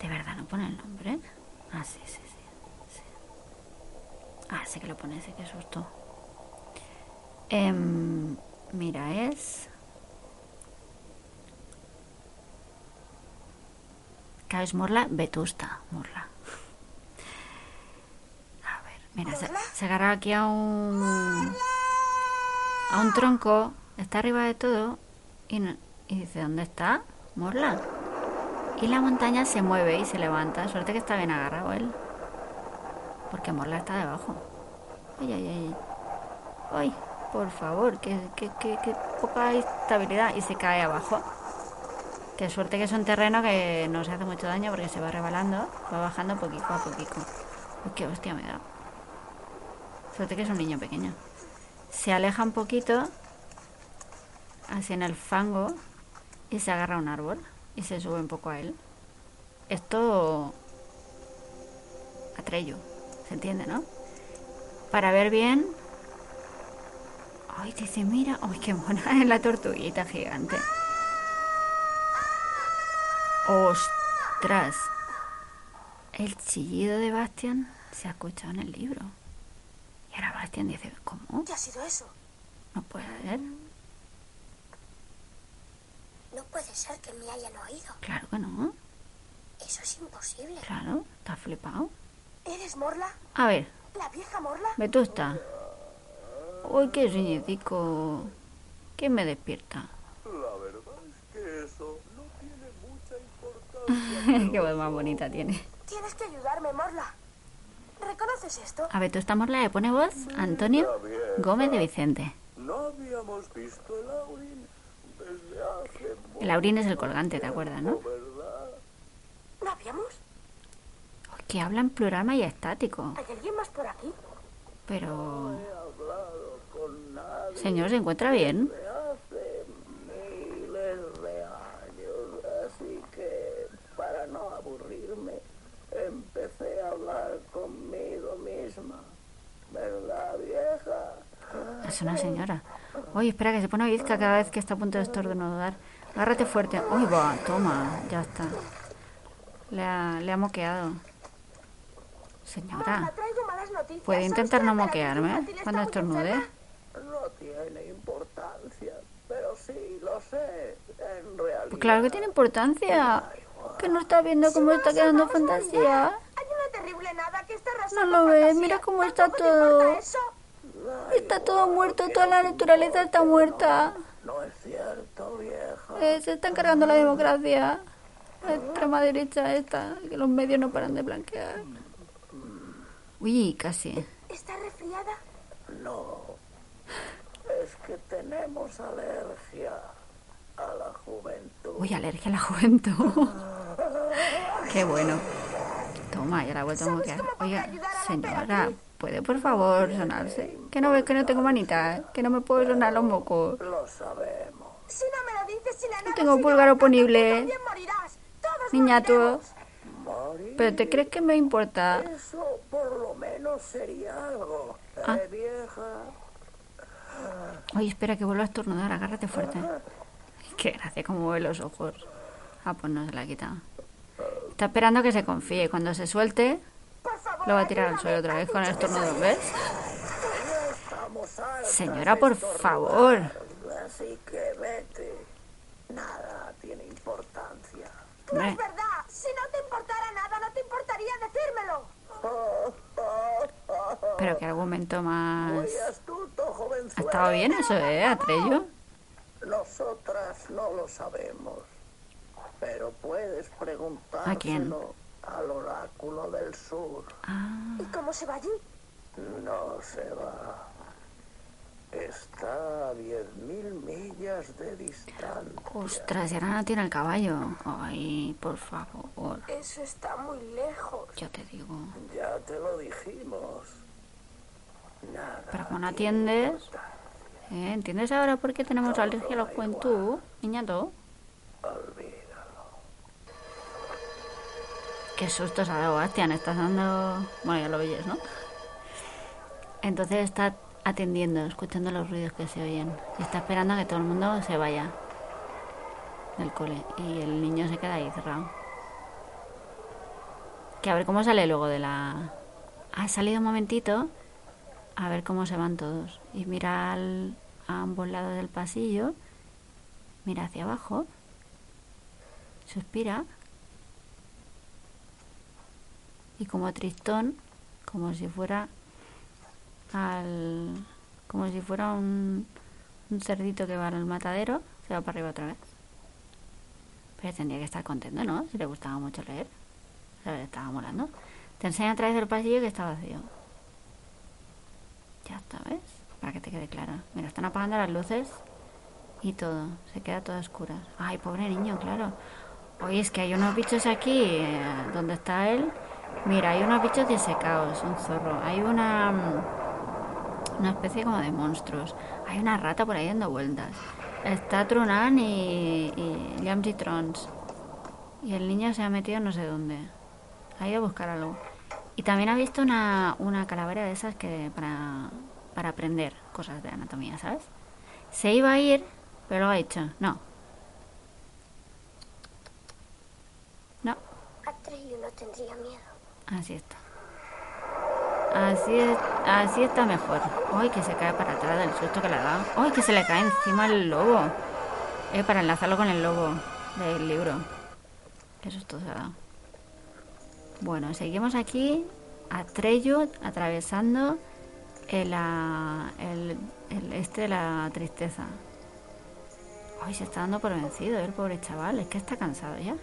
¿De verdad no pone el nombre? Ah, sí, sí, sí. sí. Ah, sí que lo pone, sí que susto. Em, mira, es... Claro, es Morla Vetusta, Morla. A ver, mira, se, se agarra aquí a un... A un tronco, está arriba de todo y, no- y dice, ¿dónde está? Morla. Y la montaña se mueve y se levanta. Suerte que está bien agarrado él. Porque Morla está debajo. Ay, ay, ay. Ay, por favor, que, que, que, que poca estabilidad. Y se cae abajo. Qué suerte que es un terreno que no se hace mucho daño porque se va rebalando. Va bajando poquito a poquito. Uy, qué hostia me da. Suerte que es un niño pequeño. Se aleja un poquito. Así en el fango. Y se agarra a un árbol. Y se sube un poco a él. Esto... Atrello. ¿Se entiende, no? Para ver bien... Ay, dice, mira... Ay, qué mona *laughs* es la tortuguita gigante. ¡Ostras! El chillido de Bastian se ha escuchado en el libro. Y ahora Bastian dice, ¿cómo? ¿Qué ha sido eso? No puede ser. No puede ser que me hayan oído. Claro que no. Eso es imposible. Claro, está flipado. ¿Eres Morla? A ver, ¿La vieja Morla? Vetusta. Uy, qué sueñecico. ¿Quién me despierta? La verdad es que eso no tiene mucha importancia. *laughs* qué voz más bonita tiene. Tienes que ayudarme, Morla. ¿Reconoces esto? A Vetusta Morla le pone voz Antonio Gómez de Vicente. No habíamos visto el Aurin desde hace El Aurín es el colgante, ¿te acuerdas, no? ¿No habíamos? Que habla en plural majestático. ¿Hay alguien más por aquí? Pero... He hablado con nadie Señor, ¿se encuentra bien? de hace miles de años, así que para no aburrirme empecé a hablar conmigo misma. ¿Verdad, vieja? Es una señora. Oye, espera, que se pone bizca cada vez que está a punto de estornudar. Agárrate fuerte. Uy, va, toma, ya está. Le ha, le ha moqueado. Señora, Morla, traigo malas noticias. ¿puede ¿Sabes intentar no moquearme cuando estornude? No tiene importancia, pero sí lo sé, en realidad. Pues claro que tiene importancia. Que no está viendo cómo está quedando fantasía. Hay una terrible nada que está No lo ves, fantasía. mira cómo está ¿Tampoco te importa todo. eso? Está todo muerto, toda la naturaleza está muerta. No es cierto, vieja. Eh, se está encargando la democracia. La extrema derecha esta, que los medios no paran de blanquear. Uy, casi. ¿Está resfriada? No, es que tenemos alergia a la juventud. Uy, alergia a la juventud. *laughs* Qué bueno. Toma, ya la he vuelto a moquear. Oiga, señora, ¿puede por favor sonarse? Que no ves que no tengo manita, que no me puedo sonar los mocos. Lo sabemos. Si no me lo dices, si la nada tengo pulgar oponible. tú moriremos. Morir, ¿Pero te crees que me importa? eso por lo menos sería algo. Ah. ¿Eh, vieja? Oye, espera que vuelva a estornudar, agárrate fuerte. Qué gracia, cómo mueve los ojos. Ah, pues no se la ha quitado. Está esperando que se confíe. Cuando se suelte, lo va a tirar al suelo otra vez con el estornudo, ¿ves? Señora, por favor. Así que vete. Nada tiene importancia. No es verdad. Si no te importara nada, no te importaría decírmelo. pero qué argumento más... ¿Ha estado bien eso, eh, Atrello? Nosotras no lo sabemos. Pero puedes preguntárselo ¿A quién? al oráculo del sur. Ah, ¿Y cómo se va allí? No se va. Está a 10.000 millas de distancia. ostras, y ahora no tiene el caballo. Ay, por favor. Eso está muy lejos. Yo te digo. Ya te lo dijimos. Nada. Pero no atiendes... ¿eh? ¿Entiendes ahora por qué tenemos alergia a la juventud, niñato? Qué susto se ha dado Bastian, estás dando... Bueno, ya lo oyes, ¿no? Entonces está atendiendo, escuchando los ruidos que se oyen. Está esperando a que todo el mundo se vaya del cole. Y el niño se queda ahí cerrado. Que a ver cómo sale luego de la... Ha salido un momentito a ver cómo se van todos. Y mira al- a ambos lados del pasillo. Mira hacia abajo. Suspira. Y como tristón, como si fuera al como si fuera un, un cerdito que va al matadero, se va para arriba otra vez. Pero tendría que estar contento, ¿no? Si le gustaba mucho leer. O sea, le estaba molando. Te enseña a través del pasillo que está vacío. Ya está, ¿ves? Para que te quede claro. Mira, están apagando las luces y todo. Se queda todo a oscuras. Ay, pobre niño, claro. Oye, es que hay unos bichos aquí, eh, donde está él. Mira, hay unos bichos disecados, un zorro. Hay una. mm, Una especie como de monstruos. Hay una rata por ahí dando vueltas. Está Trunan y. y Liam Trons. Y el niño se ha metido no sé dónde. Ha ido a buscar algo. Y también ha visto una, una calavera de esas que para, para aprender cosas de anatomía, ¿sabes? Se iba a ir, pero lo ha dicho. No. No. No tendría miedo. Así está. Así, es, así está mejor. Ay, que se cae para atrás del susto que le ha dado. Ay, que se le cae encima el lobo. Eh, para enlazarlo con el lobo del libro. Qué susto se ha dado. Bueno, seguimos aquí. Atreyu atravesando el, ah, el, este de la tristeza. Ay, se está dando por vencido el pobre chaval. Es que está cansado ya.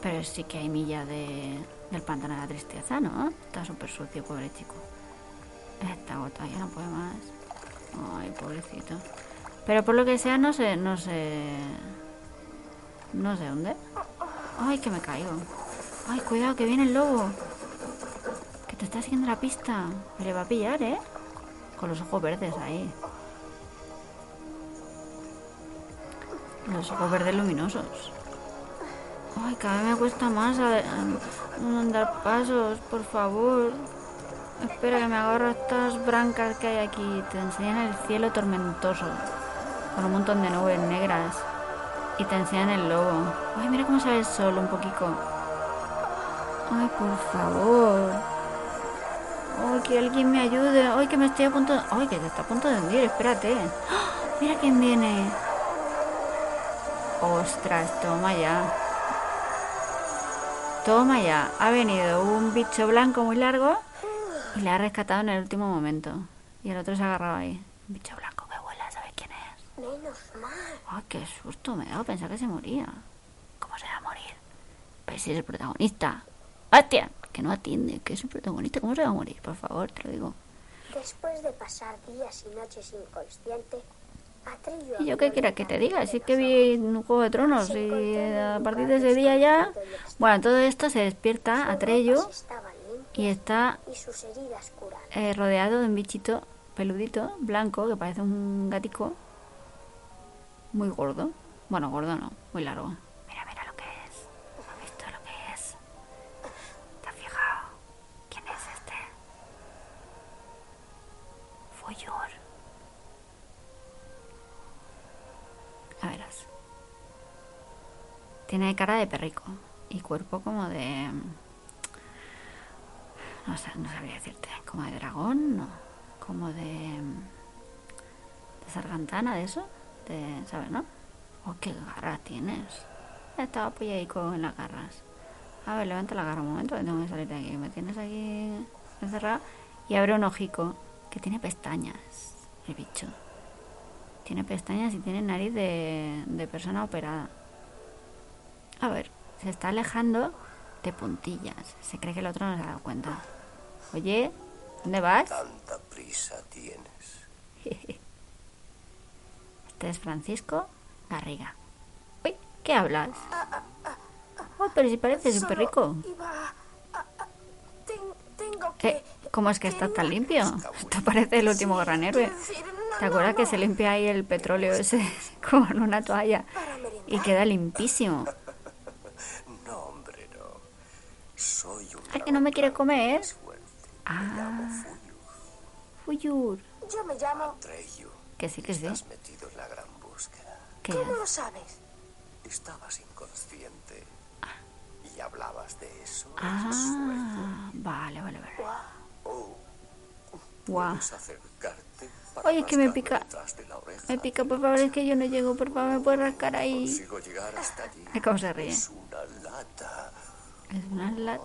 Pero sí que hay millas de, del pantano de la tristeza, ¿no? Está súper sucio, pobre chico. Está agotado, ya no puede más. Ay, pobrecito. Pero por lo que sea, no sé, no sé... No sé dónde. Ay, que me caigo. Ay, cuidado, que viene el lobo. Que te está siguiendo la pista. Le va a pillar, ¿eh? Con los ojos verdes ahí. Los ojos verdes luminosos. Ay, cada vez me cuesta más a- andar pasos, por favor. Espera que me agarro estas brancas que hay aquí. Te enseñan el cielo tormentoso, con un montón de nubes negras. Y te enseñan el lobo. Ay, mira cómo sale el sol un poquito. Ay, por favor. Ay, que alguien me ayude. Ay, que me estoy a punto de... Ay, que te está a punto de hundir. Espérate. ¡Ah! Mira quién viene. Ostras, toma ya. Toma ya, ha venido un bicho blanco muy largo y le ha rescatado en el último momento. Y el otro se ha agarrado ahí. Un bicho blanco que vuela, ¿sabes quién es? Menos mal. Ay, qué susto me he dado, pensaba que se moría. ¿Cómo se va a morir? Pues si es el protagonista. ¡Hostia! Que no atiende, que es el protagonista. ¿Cómo se va a morir? Por favor, te lo digo. Después de pasar días y noches inconsciente, ¿Y yo qué la quieras que te diga? de Si es los que vi un Juego de Tronos y a partir de ese día ya... Bueno, todo esto se despierta estaban limpias y está eh, rodeado de un bichito peludito, blanco, que parece un gatico. Muy gordo. Bueno, gordo no, muy largo. Tiene cara de perrico y cuerpo como de... No, sé, no sabría decirte. Como de dragón, no. Como de... De sargantana, de eso. De, ¿Sabes, no? Oh, qué garra tienes. Estaba apoyadico en las garras. A ver, levanta la garra un momento, que tengo que salir de aquí. Me tienes aquí encerrado. Y abre un ojico que tiene pestañas, el bicho. Tiene pestañas y tiene nariz de persona operada. A ver, se está alejando de puntillas. Se cree que el otro no se ha dado cuenta. Oye, ¿dónde vas? Tanta prisa tienes. *laughs* Este es Francisco Garriga. Uy, ¿qué hablas? Oh, pero si pareces un Solo perrico. Iba a- a- ten- tengo que... Eh, ¿Cómo es que está tan limpio? *laughs* Esto parece el último gran héroe. ¿Te acuerdas que se limpia ahí el petróleo ese *laughs* con una toalla? Y queda limpísimo. Soy un Ay, que no me quiere comer. suerte. Ah, Fuyur. Yo me llamo... Que sí, que sí. estás metido en la gran búsqueda. Que ¿Cómo ya. lo sabes? Estabas inconsciente y hablabas de eso. Ah, vale, vale, vale. Oh, acercarte para Oye, que me pica. detrás de la oreja. Me pica, por favor, es que yo no llego. Por favor, ¿me puedes rascar ahí? Consigo llegar hasta allí. Ay, *laughs* cómo se ríe. Es una lata. Es una lata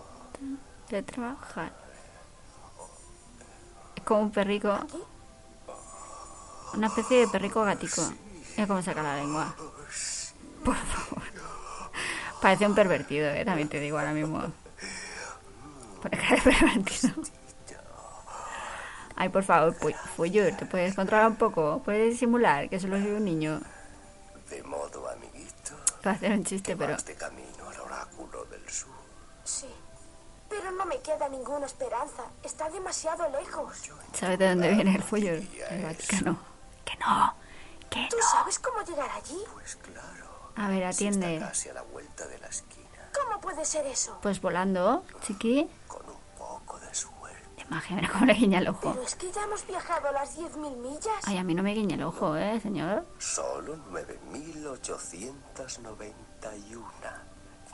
de trabajar. Es como un perrico. Una especie de perrico gatico. Mira cómo saca la lengua. Por favor. Parece un pervertido, ¿eh? También te digo ahora mismo. Pone cara de pervertido. Ay, por favor, Fu- Fuyur, ¿te puedes controlar un poco? ¿Puedes disimular que solo soy un niño? De modo, amiguito, Va a hacer un chiste, pero... camino no me queda ninguna esperanza. Está demasiado lejos. ¿Sabes de dónde viene el Fuyur? El Vaticano. Que no, que ¿Tú no. sabes cómo llegar allí? Pues claro, A ver, si atiende. está casi a la vuelta de la esquina. ¿Cómo puede ser eso? Pues volando, chiqui. Con un poco de suerte. Imagina cómo le guiña el ojo. Pero es que ya hemos viajado las 10.000 millas. Ay, a mí no me guiña el ojo, ¿eh, señor? Solo 9.891.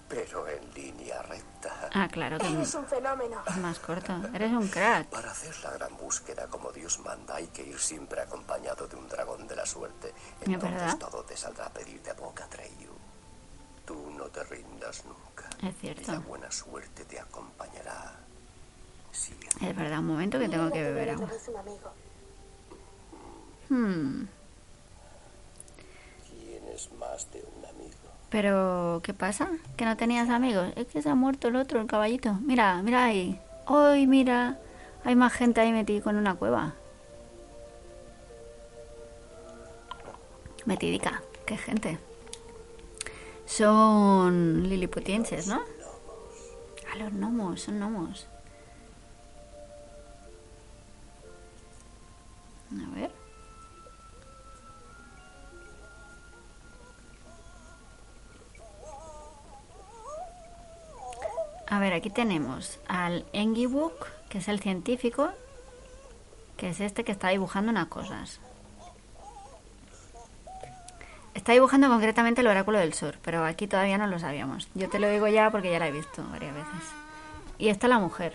Pero en línea recta. Ah, claro que Eres es un fenómeno. más corto. Eres un crack. Para hacer la gran búsqueda como Dios manda hay que ir siempre acompañado de un dragón de la suerte. ¿Es Entonces verdad? todo te saldrá a pedir de boca, Treyu. Tú no te rindas nunca. Es Y la cierto. buena suerte te acompañará. Siempre. Es verdad, un momento que tengo que beber agua. Hmm. Tienes más de un. Pero, ¿qué pasa? ¿Que no tenías amigos? Es que se ha muerto el otro, el caballito. Mira, mira ahí. ¡Ay, mira! Hay más gente ahí metida con una cueva. Metidica. ¡Qué gente! Son liliputienses, ¿no? A los gnomos, son gnomos. A ver. A ver, aquí tenemos al Engibuk, que es el científico, que es este que está dibujando unas cosas. Está dibujando concretamente el oráculo del sur, pero aquí todavía no lo sabíamos. Yo te lo digo ya porque ya la he visto varias veces. Y está la mujer.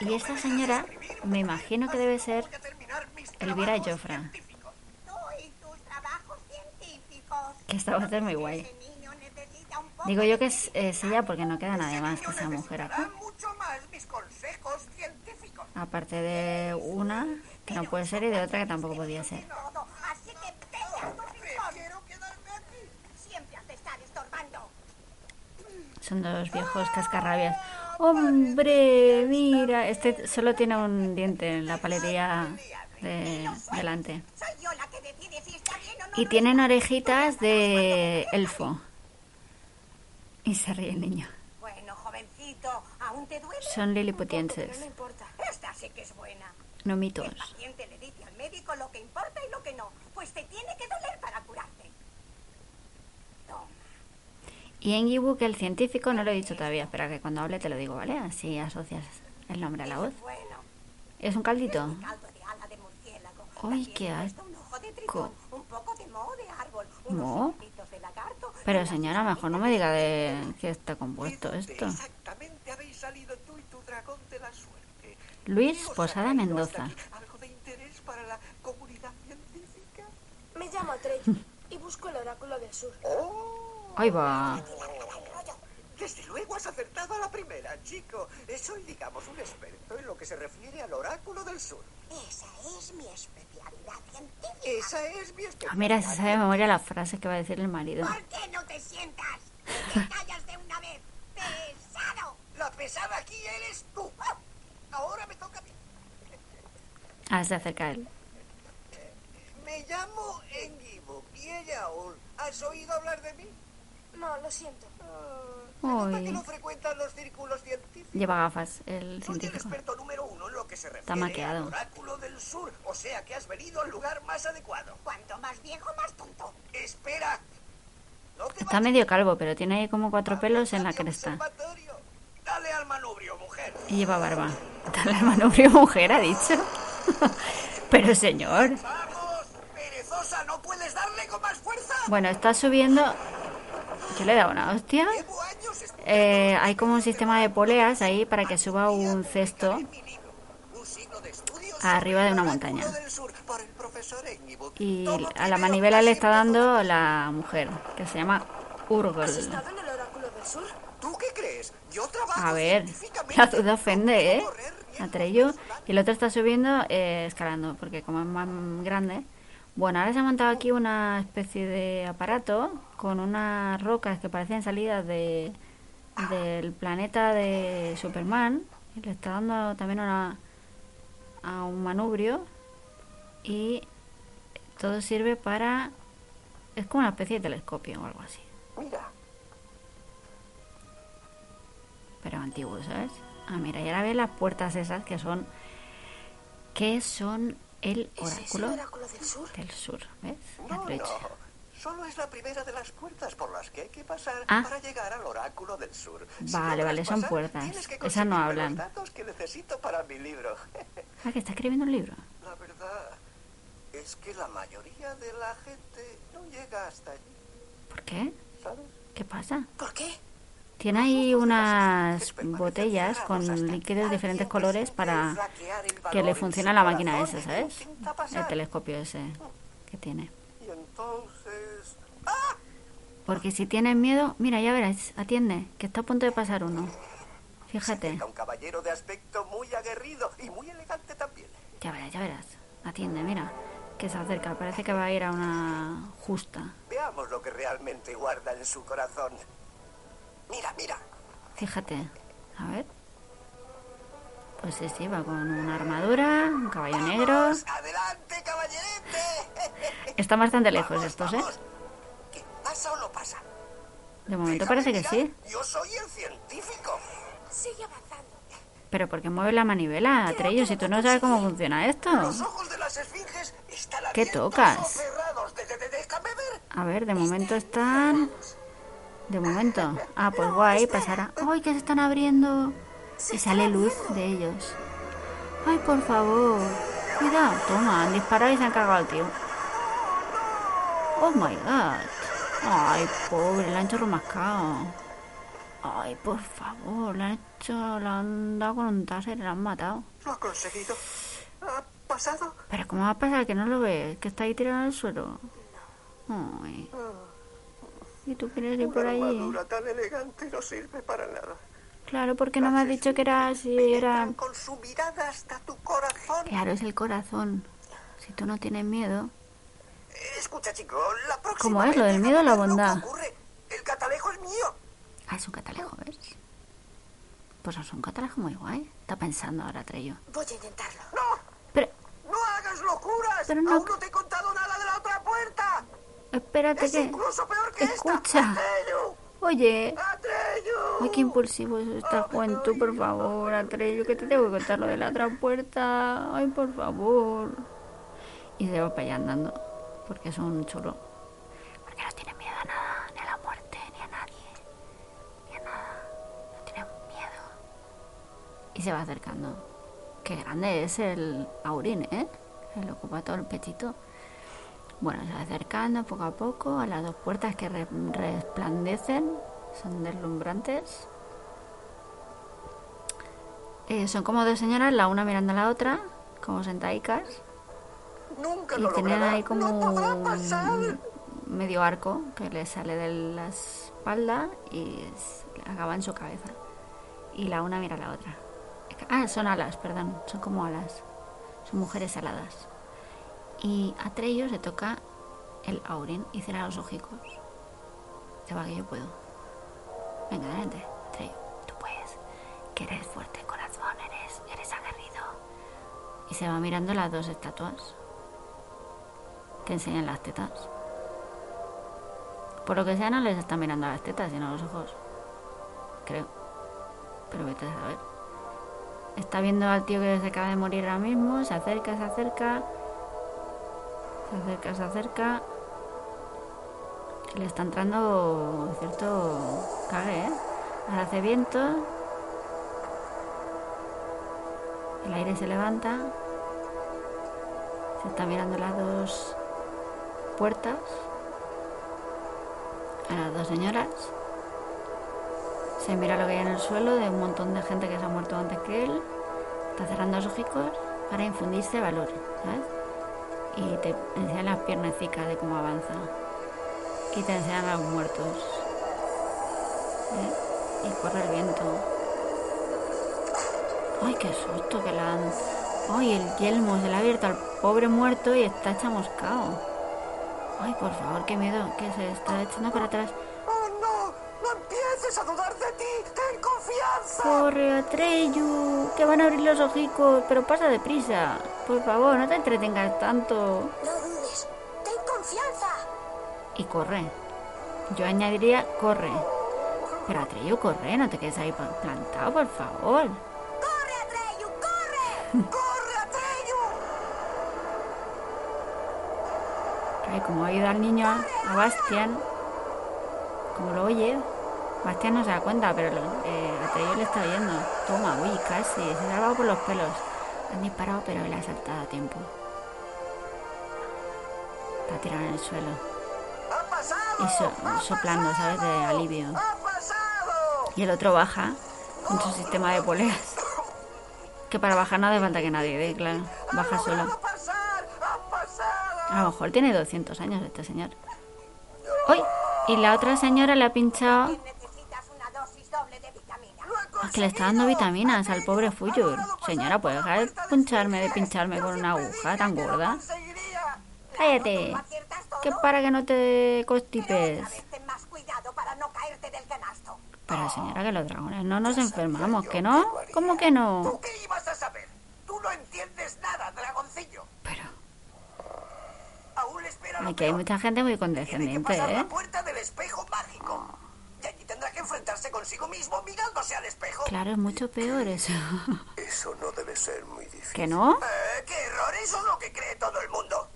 Y esta señora, me imagino que debe ser Elvira Jofra, y científicos. que esta voz es muy guay. Digo yo que es, es ella porque no queda nadie más que sea mujer científicos. Aparte de una que no puede ser y de otra que tampoco podía ser. Son dos viejos cascarrabias. ¡Hombre! Mira, este solo tiene un diente en la paletilla de delante. Y tienen orejitas de elfo. Y se ríe el niño. Bueno, jovencito, ¿aún te duele? Son liliputienses, importa. Esta sí que es buena. no mitos. El paciente le dice al médico lo que importa y lo que no. Pues te tiene que doler para curarte. Toma. Y en Gibuk, el científico, no lo he dicho todavía. Espera que cuando hable te lo digo, ¿vale? Así asocias el nombre a la voz. Bueno, ¿Es un caldito? de También qué asco. lagarto. Pero señora, mejor no me diga de qué está compuesto esto. Exactamente habéis salido tú y tu dragón de la suerte. Luis ¿Qué os ha Posada traído Mendoza. hasta aquí? ¿Algo de interés para la comunidad científica? Me llamo Atreyu y busco el oráculo del sur. ¡Oh! Ahí va. Desde luego has acertado a la primera, chico. Soy, digamos, un experto en lo que se refiere al oráculo del sur. Esa es mi especialidad científica. Esa es mi Ah, especialidad. mira, se sabe de memoria la frase que va a decir el marido. ¿Por qué no te sientas? ¿Te *laughs* callas de una vez? ¡Pesado! La pesada aquí eres tú. ¡Ah! Ahora me toca a mí. Ah, se acerca a él. Me llamo Engibo Ol. ¿Has oído hablar de mí? No, lo siento. ¿Para Uy. que no frecuentan los círculos científicos? Lleva gafas, el Soy el científico. experto número uno en lo que se refiere Está maquillado. al oráculo del sur. O sea que has venido al lugar más adecuado. Cuanto más viejo, más tonto. Espera. No te Está medio calvo, pero tiene ahí como cuatro pelos en la cresta. Dale al manubrio, mujer. Y lleva barba. Dale al manubrio mujer, ha dicho. *laughs* Pero señor. Vamos, perezosa, ¿no puedes darle con más fuerza? Bueno, está subiendo. Yo le he dado una hostia. Eh, hay como un sistema de poleas ahí para que suba un cesto arriba de una montaña. Y a la manivela le está dando la mujer, que se llama ¿Has Urgol. A ver, la duda ofende, ¿eh? Atreyu. Y el otro está subiendo, eh, escalando, porque como es más grande. Bueno, ahora se ha montado aquí una especie de aparato con unas rocas que parecen salidas de del planeta de Superman. Y le está dando también una, a un manubrio. Y todo sirve para... Es como una especie de telescopio o algo así. Mira, pero antiguo, ¿sabes? Ah, mira, y ahora ve las puertas esas que son que son el ¿Ese es el oráculo del sur? del sur, ¿ves? no, no. Solo es la primera de las puertas por las que hay que pasar Ah. para llegar al oráculo del sur. Si Vale, vale, son pasar, puertas. Esas no hablan. Los datos que necesito para mi libro. *laughs* Ah, que está escribiendo un libro. La verdad es que la mayoría de la gente no llega hasta allí, ¿Por qué? ¿sabes? ¿Qué pasa? ¿Por qué? Tiene ahí unas botellas con líquidos de diferentes colores para que le funcione la máquina esa, ¿sabes? El telescopio ese que tiene. Porque si tienes miedo, mira, ya verás, atiende, que está a punto de pasar uno. Fíjate, acerca un caballero de aspecto muy aguerrido y muy elegante también. ya verás, ya verás. Atiende, mira, que se acerca, parece que va a ir a una justa. Veamos lo que realmente guarda en su corazón. Mira, mira. Fíjate, a ver. Pues sí, sí, va con una armadura, un caballo negro. Vamos, adelante, caballerete. Están bastante lejos Vamos, estos, ¿eh? vamos. ¿Qué pasa o no pasa? De momento Déjame parece que mirar. sí. Yo soy el científico. Sigue avanzando. Pero ¿por qué mueve la manivela, Atreyu, si tú no sabes cómo funciona esto? Los ojos de las esfinges están ¿Qué tocas? cerrados. De- de- de- déjame ver. A ver, de momento están... De momento. Ah, pues guay, pasará. ¡Ay, que se están abriendo! Y sale luz de ellos. ¡Ay, por favor! Cuidado. Toma, han disparado y se han cagado al tío. ¡Oh, my God! ¡Ay, pobre! Le han hecho mascado. ¡Ay, por favor! Le han hecho... Le han dado con un taser y le han matado. Lo ha conseguido. ¿Ha pasado? Pero ¿cómo va a pasar que no lo ves? Que está ahí tirado el suelo. Ay. ¿Y tú quieres ir por Una ahí? armadura tan elegante no sirve para nada. Claro, porque no me has dicho que era así, era... Con su mirada hasta tu corazón. Claro, es el corazón. Si tú no tienes miedo... Escucha, chico, la próxima ¿Cómo es lo del miedo o la bondad? ocurre. El catalejo es mío. Ah, es un catalejo, ¿ves? Pues es un catalejo muy guay. Está pensando ahora, Trello. Voy a intentarlo. ¡No! Pero, ¡No hagas locuras! Pero no- ¡Aún no te he contado nada de la otra puerta! Espérate ¡Es que... incluso peor que Escucha. esta! ¡Atreyu! Oye... ¡Atreyu! Ay, qué impulsivo es esta juventud, por favor, Atreyo, que te tengo que contar lo de la otra puerta. Ay, por favor. Y se va para allá andando, porque es un chulo. Porque no tiene miedo a nada, ni a la muerte, ni a nadie, ni a nada. No tiene miedo. Y se va acercando. Qué grande es el Aurín, ¿eh? Se le ocupa todo el pechito. Bueno, se va acercando poco a poco a las dos puertas que re- resplandecen, son deslumbrantes. Eh, son como dos señoras, la una mirando a la otra, como sentaicas, Nunca y lo tenían logrará. ahí como No podrá pasar. un medio arco que le sale de la espalda y acaba en su cabeza. Y la una mira a la otra. Ah, son alas, perdón, son como alas. Son mujeres aladas. Y a Trello se toca el Aurin y cierra los ojicos. Se va que yo puedo. Venga, adelante, Trello, tú puedes. Que eres fuerte corazón, eres, eres aguerrido. Y se va mirando las dos estatuas. Que enseñan las tetas. Por lo que sea, no les está mirando a las tetas, sino a los ojos. Creo. Pero vete a saber. Está viendo al tío que se acaba de morir ahora mismo. Se acerca, se acerca. Se acerca, se acerca. Le está entrando cierto cague, ¿eh? Ahora hace viento. El aire se levanta. Se está mirando las dos puertas. A las dos señoras. Se mira lo que hay en el suelo de un montón de gente que se ha muerto antes que él. Está cerrando los ojicos para infundirse valor. Y te enseñan las piernecicas de cómo avanza. Y te enseñan a los muertos. ¿eh? Y corre el viento. Ay, qué susto que la han... Ay, el yelmo se le ha abierto al pobre muerto y está chamuscado. Ay, por favor, qué miedo, que se está echando para atrás. ¡Oh, no! ¡No empieces a dudar de ti! ¡Ten confianza! Corre, Atreyu, que van a abrir los ojicos, pero pasa deprisa. Por favor, no te entretengas tanto. No dudes. Ten confianza. Y corre. Yo añadiría corre. Pero Atreyu, corre, no te quedes ahí plantado, por favor. ¡Corre, Atreyu, corre! *laughs* ¡Corre, Atreyu! Ay, como ha oído al niño, a Bastian, como lo oye, Bastian no se da cuenta, pero lo, eh, Atreyu le está oyendo. Toma, uy, casi, se ha salvado por los pelos. Han disparado, pero él ha saltado a tiempo. Está tirado en el suelo. Y so- ¡Ha soplando, ¿sabes? De alivio. Y el otro baja con su sistema de poleas. Que para bajar no hace falta que nadie dé, claro. Baja ¡Ha solo. A lo mejor tiene 200 años este señor. ¡Uy! Y la otra señora le ha pinchado... Necesitas una dosis doble de vitamina. ¡Lo he Es que le está dando vitaminas al pobre Fuyur. Señora, ¿puede dejar de pincharme, de pincharme con una aguja tan gorda? Cállate. Que para que no te constipes. Pero señora, que los dragones no nos enfermamos, ¿que no? ¿Cómo que no? ¿Tú qué ibas a saber? Tú no entiendes nada, dragoncillo. Pero... Aún espera Aquí hay mucha gente muy condescendiente, ¿eh? la puerta del espejo mágico. Y allí enfrentarse consigo mismo mirándose al espejo. Claro, es mucho peor eso. *laughs* Eso no debe ser muy difícil. ¿Que no? Eh, ¡Qué error! Eso es lo que cree todo el mundo.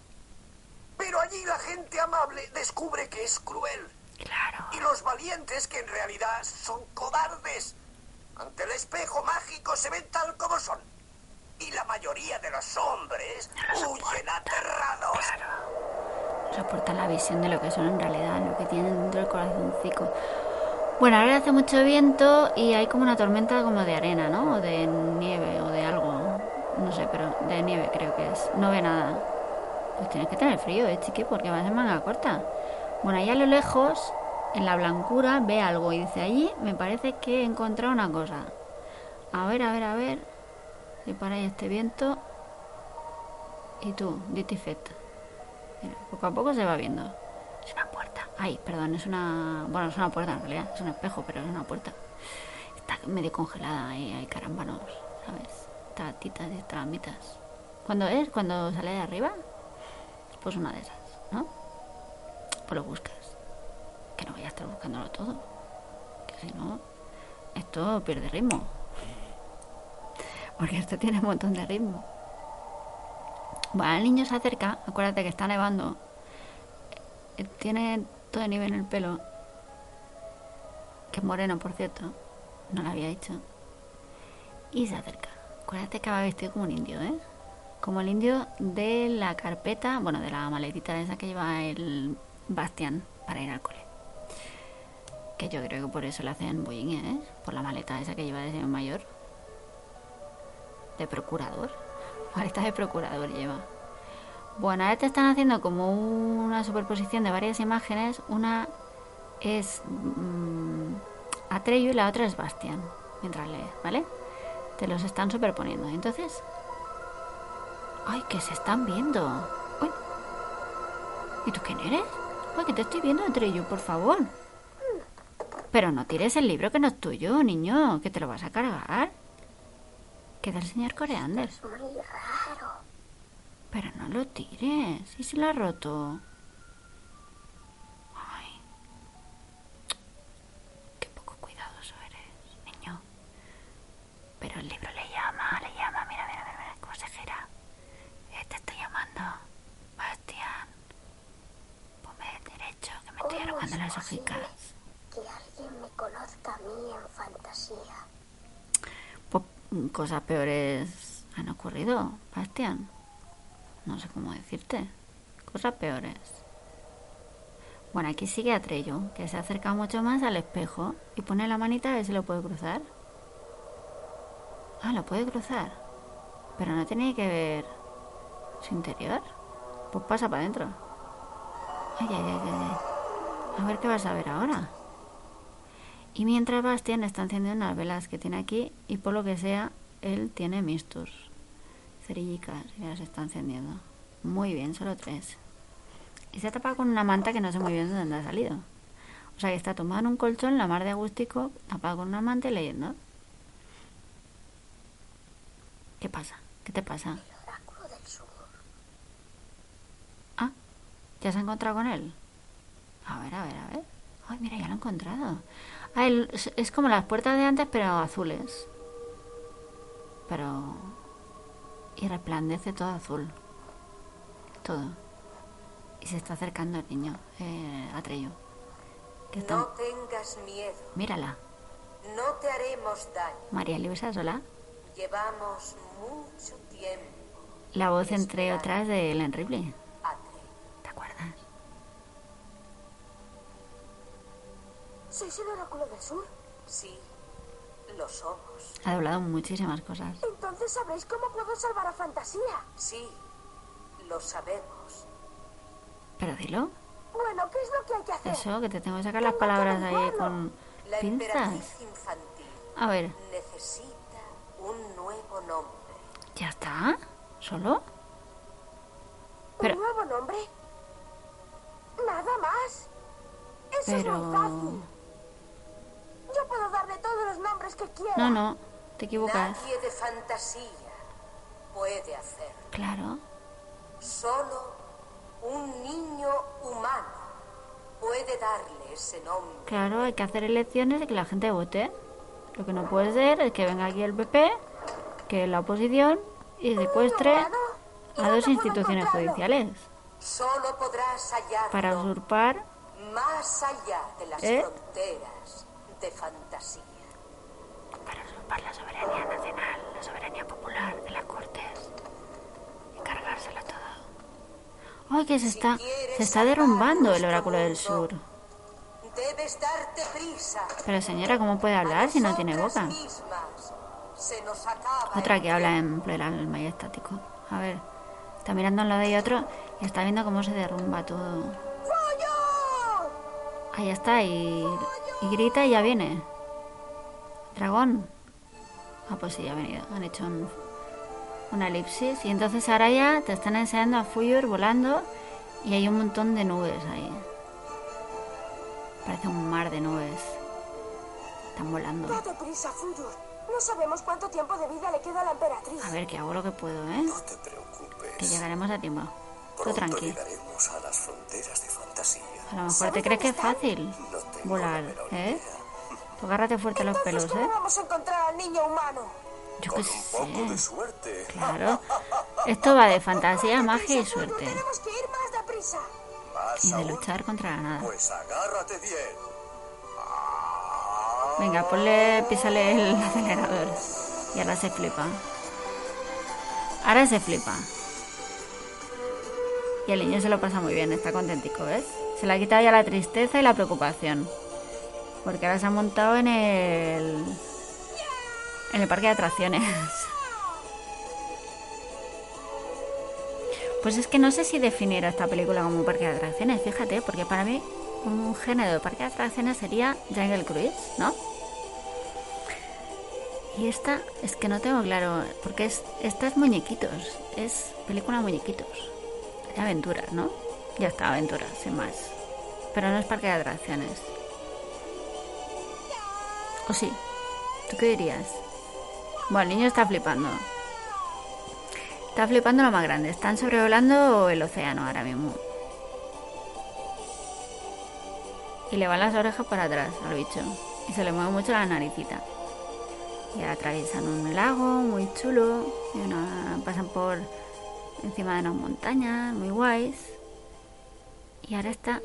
Pero allí la gente amable descubre que es cruel. Claro. Y los valientes que en realidad son cobardes. Ante el espejo mágico se ven tal como son. Y la mayoría de los hombres huyen aterrados. Soportan la visión de lo que son en realidad, lo que tienen dentro del corazoncito. Bueno, ahora hace mucho viento y hay como una tormenta como de arena, ¿no? O de nieve o de algo. No sé, pero de nieve creo que es. No ve nada. Pues tienes que tener frío, ¿eh, chiqui? Porque vas en manga corta. Bueno, ahí a lo lejos, en la blancura, ve algo y dice, allí me parece que he encontrado una cosa. A ver, a ver, a ver. Si ahí este viento. Y tú, Ditifet. Mira, poco a poco se va viendo. Es una puerta. Ay, perdón, es una. Bueno, es una puerta en realidad. Es un espejo, pero es una puerta. Está medio congelada ahí, hay carámbanos, ¿sabes? Tabatitas y tramitas. ¿Cuándo es? ¿Cuando sale de arriba? Pues una de esas, ¿no? Pues lo buscas. Que no vaya a estar buscándolo todo. Que si no, esto pierde ritmo. Porque esto tiene un montón de ritmo. Bueno, el niño se acerca, acuérdate que está nevando. Eh, Todo nieve en el pelo. Que es moreno, por cierto. No lo había dicho. Y se acerca. Acuérdate que va vestido como un indio, ¿eh? Como el indio de la carpeta, bueno, de la maletita esa que lleva el Bastian para ir al cole. Que yo creo que por eso le hacen bullying, ¿eh? Por la maleta esa que lleva de señor mayor. De procurador. *laughs* Maleta de procurador lleva. Bueno, ahora te están haciendo como una superposición de varias imágenes. Una es mm, Atreyu y la otra es Bastian. Mientras lees, ¿vale? Te los están superponiendo. Entonces. ¡Ay, que se están viendo! ¡Uy! ¿Y tú quién eres? ¡Ay, que te estoy viendo, Atreyu, por favor! Pero no tires el libro que no es tuyo, niño, que te lo vas a cargar. Queda el señor Coreander. Pero no lo tires. ¿Y si lo ha roto? Ay. Qué poco cuidadoso eres, niño. Pero el libro le llama, le llama. Mira, mira, mira, mira cómo se gira. Eh, te está llamando. Bastián. Ponme derecho, que me estoy ¿Cómo arrugando las hojicas. que alguien me conozca a mí en fantasía? Pues cosas peores han ocurrido, Bastián. No sé cómo decirte. Cosas peores. Bueno, aquí sigue Atreyu, que se acerca mucho más al espejo y pone la manita a ver si lo puede cruzar. Ah, lo puede cruzar. Pero no tenía que ver su interior. Pues pasa para adentro. Ay, ay, ay, ay. A ver qué vas a ver ahora. Y mientras Bastian está encendiendo unas velas que tiene aquí y por lo que sea, él tiene mistus. Cerillicas que las está encendiendo. Muy bien, solo tres. Y se ha tapado con una manta que no sé muy bien de dónde ha salido. O sea que está tomado en un colchón, la mar de agustico, tapado con una manta y leyendo. ¿Qué pasa? ¿Qué te pasa? El oráculo del sur. Ah, ¿ya se ha encontrado con él? A ver, a ver, a ver. Ay, mira, ya lo he encontrado. Ah, el- es como las puertas de antes, pero azules. Pero... Y resplandece todo azul. Todo. Y se está acercando el niño, eh, Atreyu. Que está... No tengas miedo. Mírala. No te haremos daño. María Luisa sola. Llevamos mucho tiempo. La voz, entre otras, de Ellen Ripley. ¿Te acuerdas? ¿Sois el oráculo del sur? Sí, lo somos. Ha doblado muchísimas cosas. Entonces sabréis cómo puedo salvar a Fantasía. Sí, lo sabemos. Pero dilo. Bueno, ¿qué es lo que hay que hacer? Eso, que te tengo que sacar las palabras ahí con La pinzas. infantil A ver, necesita un nuevo nombre. ¿ya está? ¿Solo? Pero- ¿Un nuevo nombre? Nada más. Eso es Pero... muy fácil. Yo puedo darle todos los nombres que quiera. No, no, te equivocas. Nadie de fantasía puede hacerlo. Claro. Solo un niño humano puede darle ese nombre. Claro, hay que hacer elecciones y que la gente vote. Lo que no puede ser es que venga aquí el PP, que es la oposición, y secuestre a dos instituciones judiciales Solo podrás hallarlo para usurpar. más allá de las ¿Eh? fronteras de fantasía. Para usurpar la soberanía nacional, la soberanía popular de las cortes y cargárselo todo. ¡Ay, que se está, se está derrumbando el oráculo del sur! Debes darte prisa. Pero señora, ¿cómo puede hablar si no tiene boca? Mismas. Se nos acaba Otra que habla en plural majestático. A ver, está mirando un lado y otro y está viendo cómo se derrumba todo. Ahí está, y, y grita y ya viene. Dragón. Ah, pues sí, ya ha venido. Han hecho un, una elipsis. Y entonces ahora ya te están enseñando a Fuyur volando y hay un montón de nubes ahí. Parece un mar de nubes. Están volando. Date prisa, Fuyur. No sabemos cuánto tiempo de vida le queda a la emperatriz. A ver, que hago lo que puedo, ¿eh? No te preocupes. Que llegaremos a tiempo. Tú Pronto tranqui. llegaremos a las fronteras de fantasía. A lo mejor te crees que es fácil No volar, ¿eh? idea. Tú agárrate fuerte los pelos, ¿Cómo ¿eh? vamos a encontrar al niño humano? Yo qué un poco de sé. suerte. Claro. Esto va de fantasía, magia y suerte. Tenemos que ir más deprisa. Más Y de luchar contra la nada. pues agárrate bien. Venga, ponle, písale el acelerador. Y ahora se flipa. Ahora se flipa. Y el niño se lo pasa muy bien, está contentico, ¿ves? Se le ha quitado ya la tristeza y la preocupación. Porque ahora se ha montado en el. en el parque de atracciones. *laughs* Pues es que no sé si definir esta película como un parque de atracciones, fíjate, porque para mí un género de parque de atracciones sería Jungle Cruise, ¿no? Y esta es que no tengo claro, porque es, esta es muñequitos, es película muñequitos, de aventuras, ¿no? Ya está, sin más. Pero no es parque de atracciones. ¿O sí? ¿Tú qué dirías? Bueno, el niño está flipando. Está flipando lo más grande. Están sobrevolando el océano ahora mismo. Y le van las orejas para atrás al bicho. Y se le mueve mucho la naricita. Y atraviesan un lago muy chulo. Y una- pasan por encima de unas montañas muy guays. Y ahora está.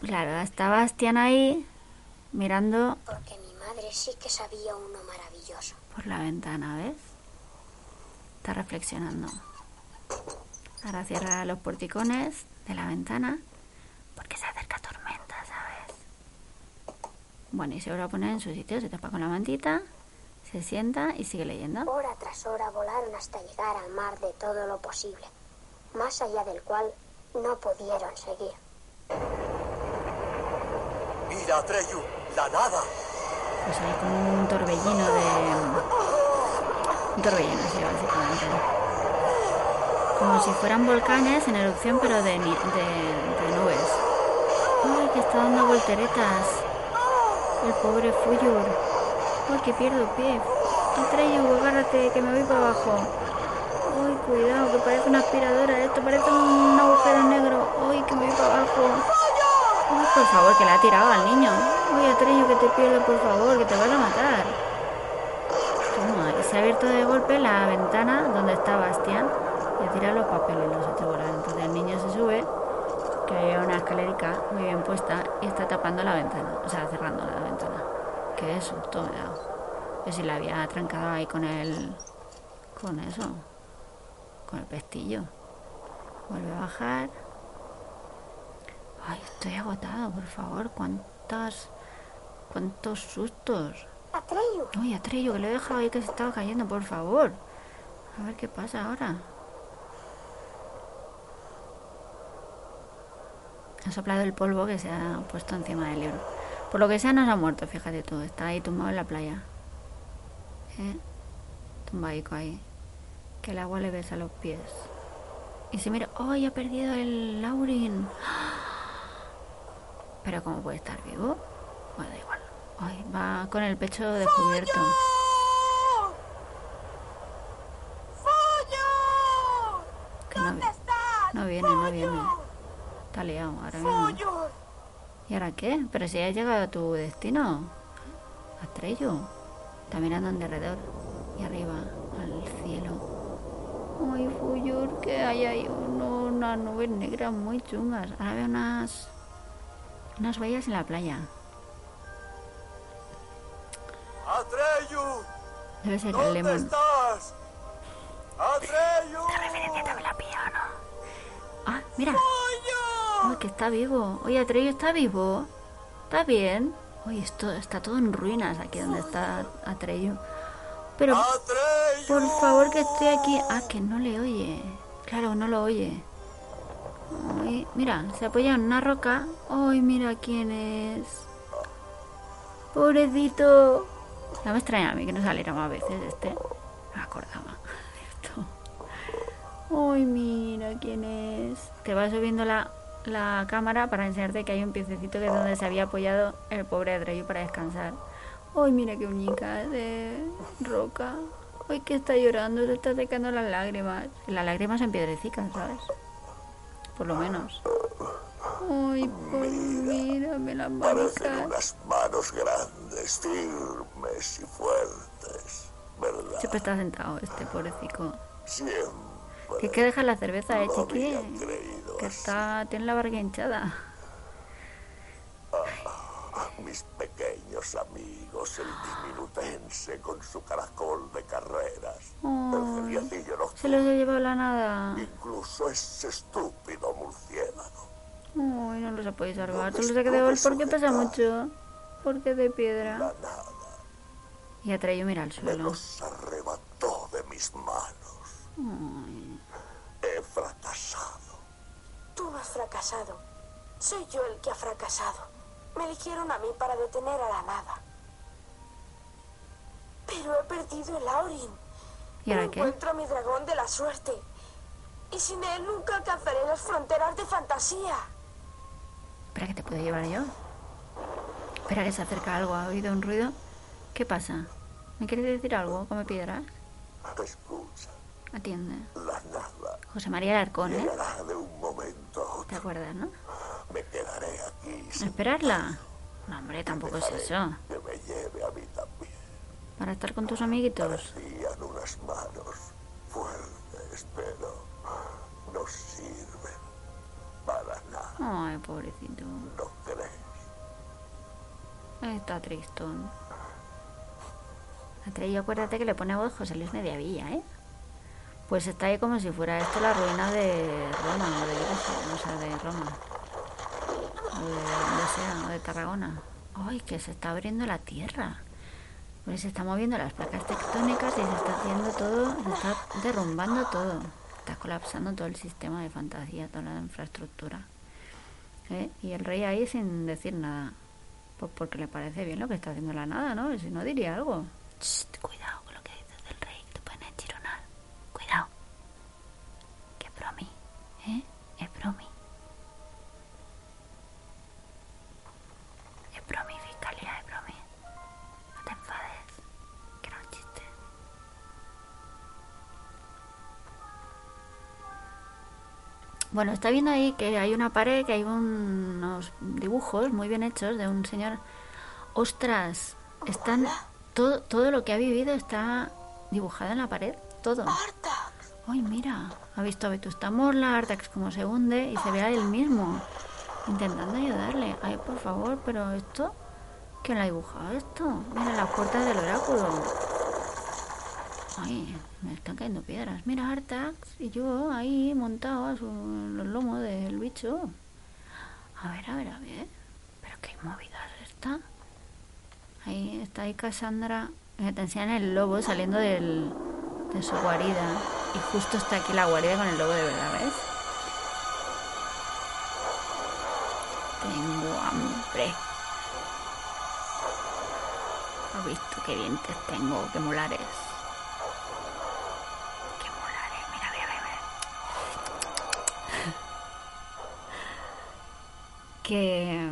Claro, está Bastian ahí mirando Porque mi madre sí que sabía uno maravilloso. por la ventana, ¿ves? Está reflexionando. Ahora cierra los porticones de la ventana porque se acerca tormenta, ¿sabes? Bueno, y se vuelve a poner en su sitio, se tapa con la mantita, se sienta y sigue leyendo. Hora tras hora volaron hasta llegar al mar de todo lo posible, más allá del cual no pudieron seguir. Mira, Atreyu, la nada. Pues hay como un torbellino de... Un torbellino, sí, básicamente. Como si fueran volcanes en erupción, pero de, ni- de, de nubes. ¡Ay, que está dando volteretas! El pobre Fuyur. ¡Ay, que pierdo pie! Atreyu, agárrate, que me voy para abajo. ¡Ay, cuidado, que parece una aspiradora! Esto parece un agujero negro. ¡Ay, que me voy para abajo! ¡Ay, por favor, que le ha tirado al niño! ¡Ay, Atreyu, que te pierdo, por favor, que te vas a matar! Toma, y se ha abierto de golpe la ventana donde está Bastián y ha tirado los papeles, los ha. Entonces el niño se sube, que hay una escalerica muy bien puesta y está tapando la ventana, o sea, cerrando la ventana. Qué susto me ha dado. Que si la había trancado ahí con el. con eso, con el pestillo. Vuelve a bajar. Ay, estoy agotado, por favor. ¿Cuántas. cuántos sustos? Atreyu, Ay, Atreyo, que lo he dejado ahí que se estaba cayendo, por favor. A ver qué pasa ahora. Ha soplado el polvo que se ha puesto encima del libro. Por lo que sea, no se ha muerto, fíjate tú. Está ahí tumbado en la playa. ¿Eh? Tumbaico ahí. Que el agua le besa los pies. Y se mira, ¡ay, ha perdido el Laurin! *gasps* Pero ¿cómo puede estar vivo? Bueno, da igual. Ay, va con el pecho descubierto. Que no, vi- no viene, no viene. Está liado ahora mismo. ¿Y ahora qué? Pero si has llegado a tu destino. Atrello. Está mirando en derredor. Y arriba, al cielo. Ay, Fuyur, que hay ahí uno- unas nubes negras muy chungas. Ahora veo unas... Unas huellas en la playa. Atreyu, Debe ser el ¿dónde lemon. estás? Atreyu. Ah, mira. Ay, que está vivo. Oye, Atreyo está vivo. ¿Está bien? Oye, esto está todo en ruinas aquí donde está Atreyo. Pero, por favor, que estoy aquí. Ah, que no le oye. Claro, no lo oye. Ay, mira, se apoya en una roca. Ay, mira quién es. Pobrecito. No me extraña a mí que no saliera más veces este. No me acordaba *laughs* esto. Ay, mira quién es. Te va subiendo la, la cámara para enseñarte que hay un piececito que es donde se había apoyado el pobre Atreyu para descansar. Ay, mira qué muñeca de roca. Ay, que está llorando, se está secando las lágrimas. Las lágrimas en piedrecitas, ¿sabes? Por lo menos. Ay, pues mírame las Parecen manicas. unas manos grandes, firmes y fuertes, ¿verdad? Siempre está sentado este pobrecito. Siempre. Que hay que dejar la cerveza, eh, chiqui. Que está, tiene la barriga hinchada. Mis pequeños buenos amigos, el diminutense con su caracol de carreras, el Ay, geriacillo nocturno, se los ha llevado la nada. incluso ese estúpido murciélago. Uy, no los ha podido salvar. Solo se ha quedado él porque pesa mucho. Porque es de piedra. La nada Y Atreyu mira al me suelo. los arrebató de mis manos. Ay, He fracasado. Tú has fracasado. Soy yo el que ha fracasado. Me eligieron a mí para detener a la nada. Pero he perdido el Aurin. ¿Y ahora no qué? encuentro a mi dragón de la suerte. Y sin él nunca alcanzaré las fronteras de fantasía. Espera que te puedo llevar yo. Espera que se acerca algo. ¿Ha oído un ruido? ¿Qué pasa? ¿Me quieres decir algo? ¿Come piedras? Escucha, Atiende. la nada José María Alarcón, ¿eh? de un momento a ¿Te otro. acuerdas, no? Me quedaré aquí ¿A sin esperarla? No, hombre, tampoco es eso. que me lleve a también. Para estar con tus amiguitos. Unas manos fuertes, pero no sirven para nada, Ay, pobrecito. ¿no crees? Está tristón. Atreyu, acuérdate que le pone voz José Luis Mediavilla, ¿eh? Pues está ahí como si fuera esto la ruina de Roma, o de sé, no sé, de Roma. O de donde sea, o de Tarragona. Ay, que se está abriendo la tierra. Pues se están moviendo las placas tectónicas y se está haciendo todo, se está derrumbando todo. Está colapsando todo el sistema de fantasía, toda la infraestructura. ¿Eh? Y el rey ahí sin decir nada. Pues porque le parece bien lo que está haciendo la nada, ¿no? Si no diría algo. Shh, cuidado Bueno, está viendo ahí que hay una pared, que hay unos dibujos muy bien hechos de un señor. Ostras, están todo, todo lo que ha vivido está dibujado en la pared, todo. Ay, mira, ha visto a Vetusta Morla, Artax como se hunde y se ve a él mismo intentando ayudarle. Ay, por favor, pero esto, ¿quién lo ha dibujado esto? Mira las puertas del oráculo. Ay, me están cayendo piedras. Mira, Artax y yo ahí montado a su, los lomos del bicho. A ver, a ver, a ver. Pero qué movida es esta. Ahí está ahí Cassandra. Te enseñan el lobo saliendo del, de su guarida. Y justo está aquí la guarida con el lobo de verdad, ¿ves? Tengo hambre. ¿Has visto qué dientes tengo? ¡Qué molares! Que...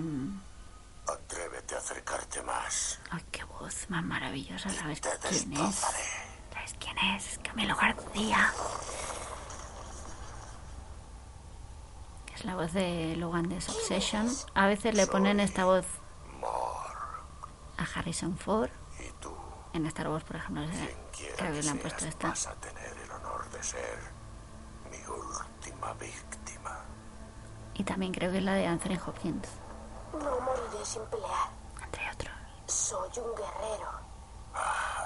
Atrévete a acercarte más. Ay, qué voz más maravillosa. ¿Sabes Te quién es? ¿Sabes quién es? Camilo García. Es la voz de Logan de Succession. A veces le ponen esta voz a Harrison Ford. Y tú, En Star Wars, por ejemplo, creo que le han puesto esta. vas a tener el honor de ser mi última víctima. Y también creo que es la de Anthony Hopkins, No moriré sin pelear. entre otros. Soy un guerrero.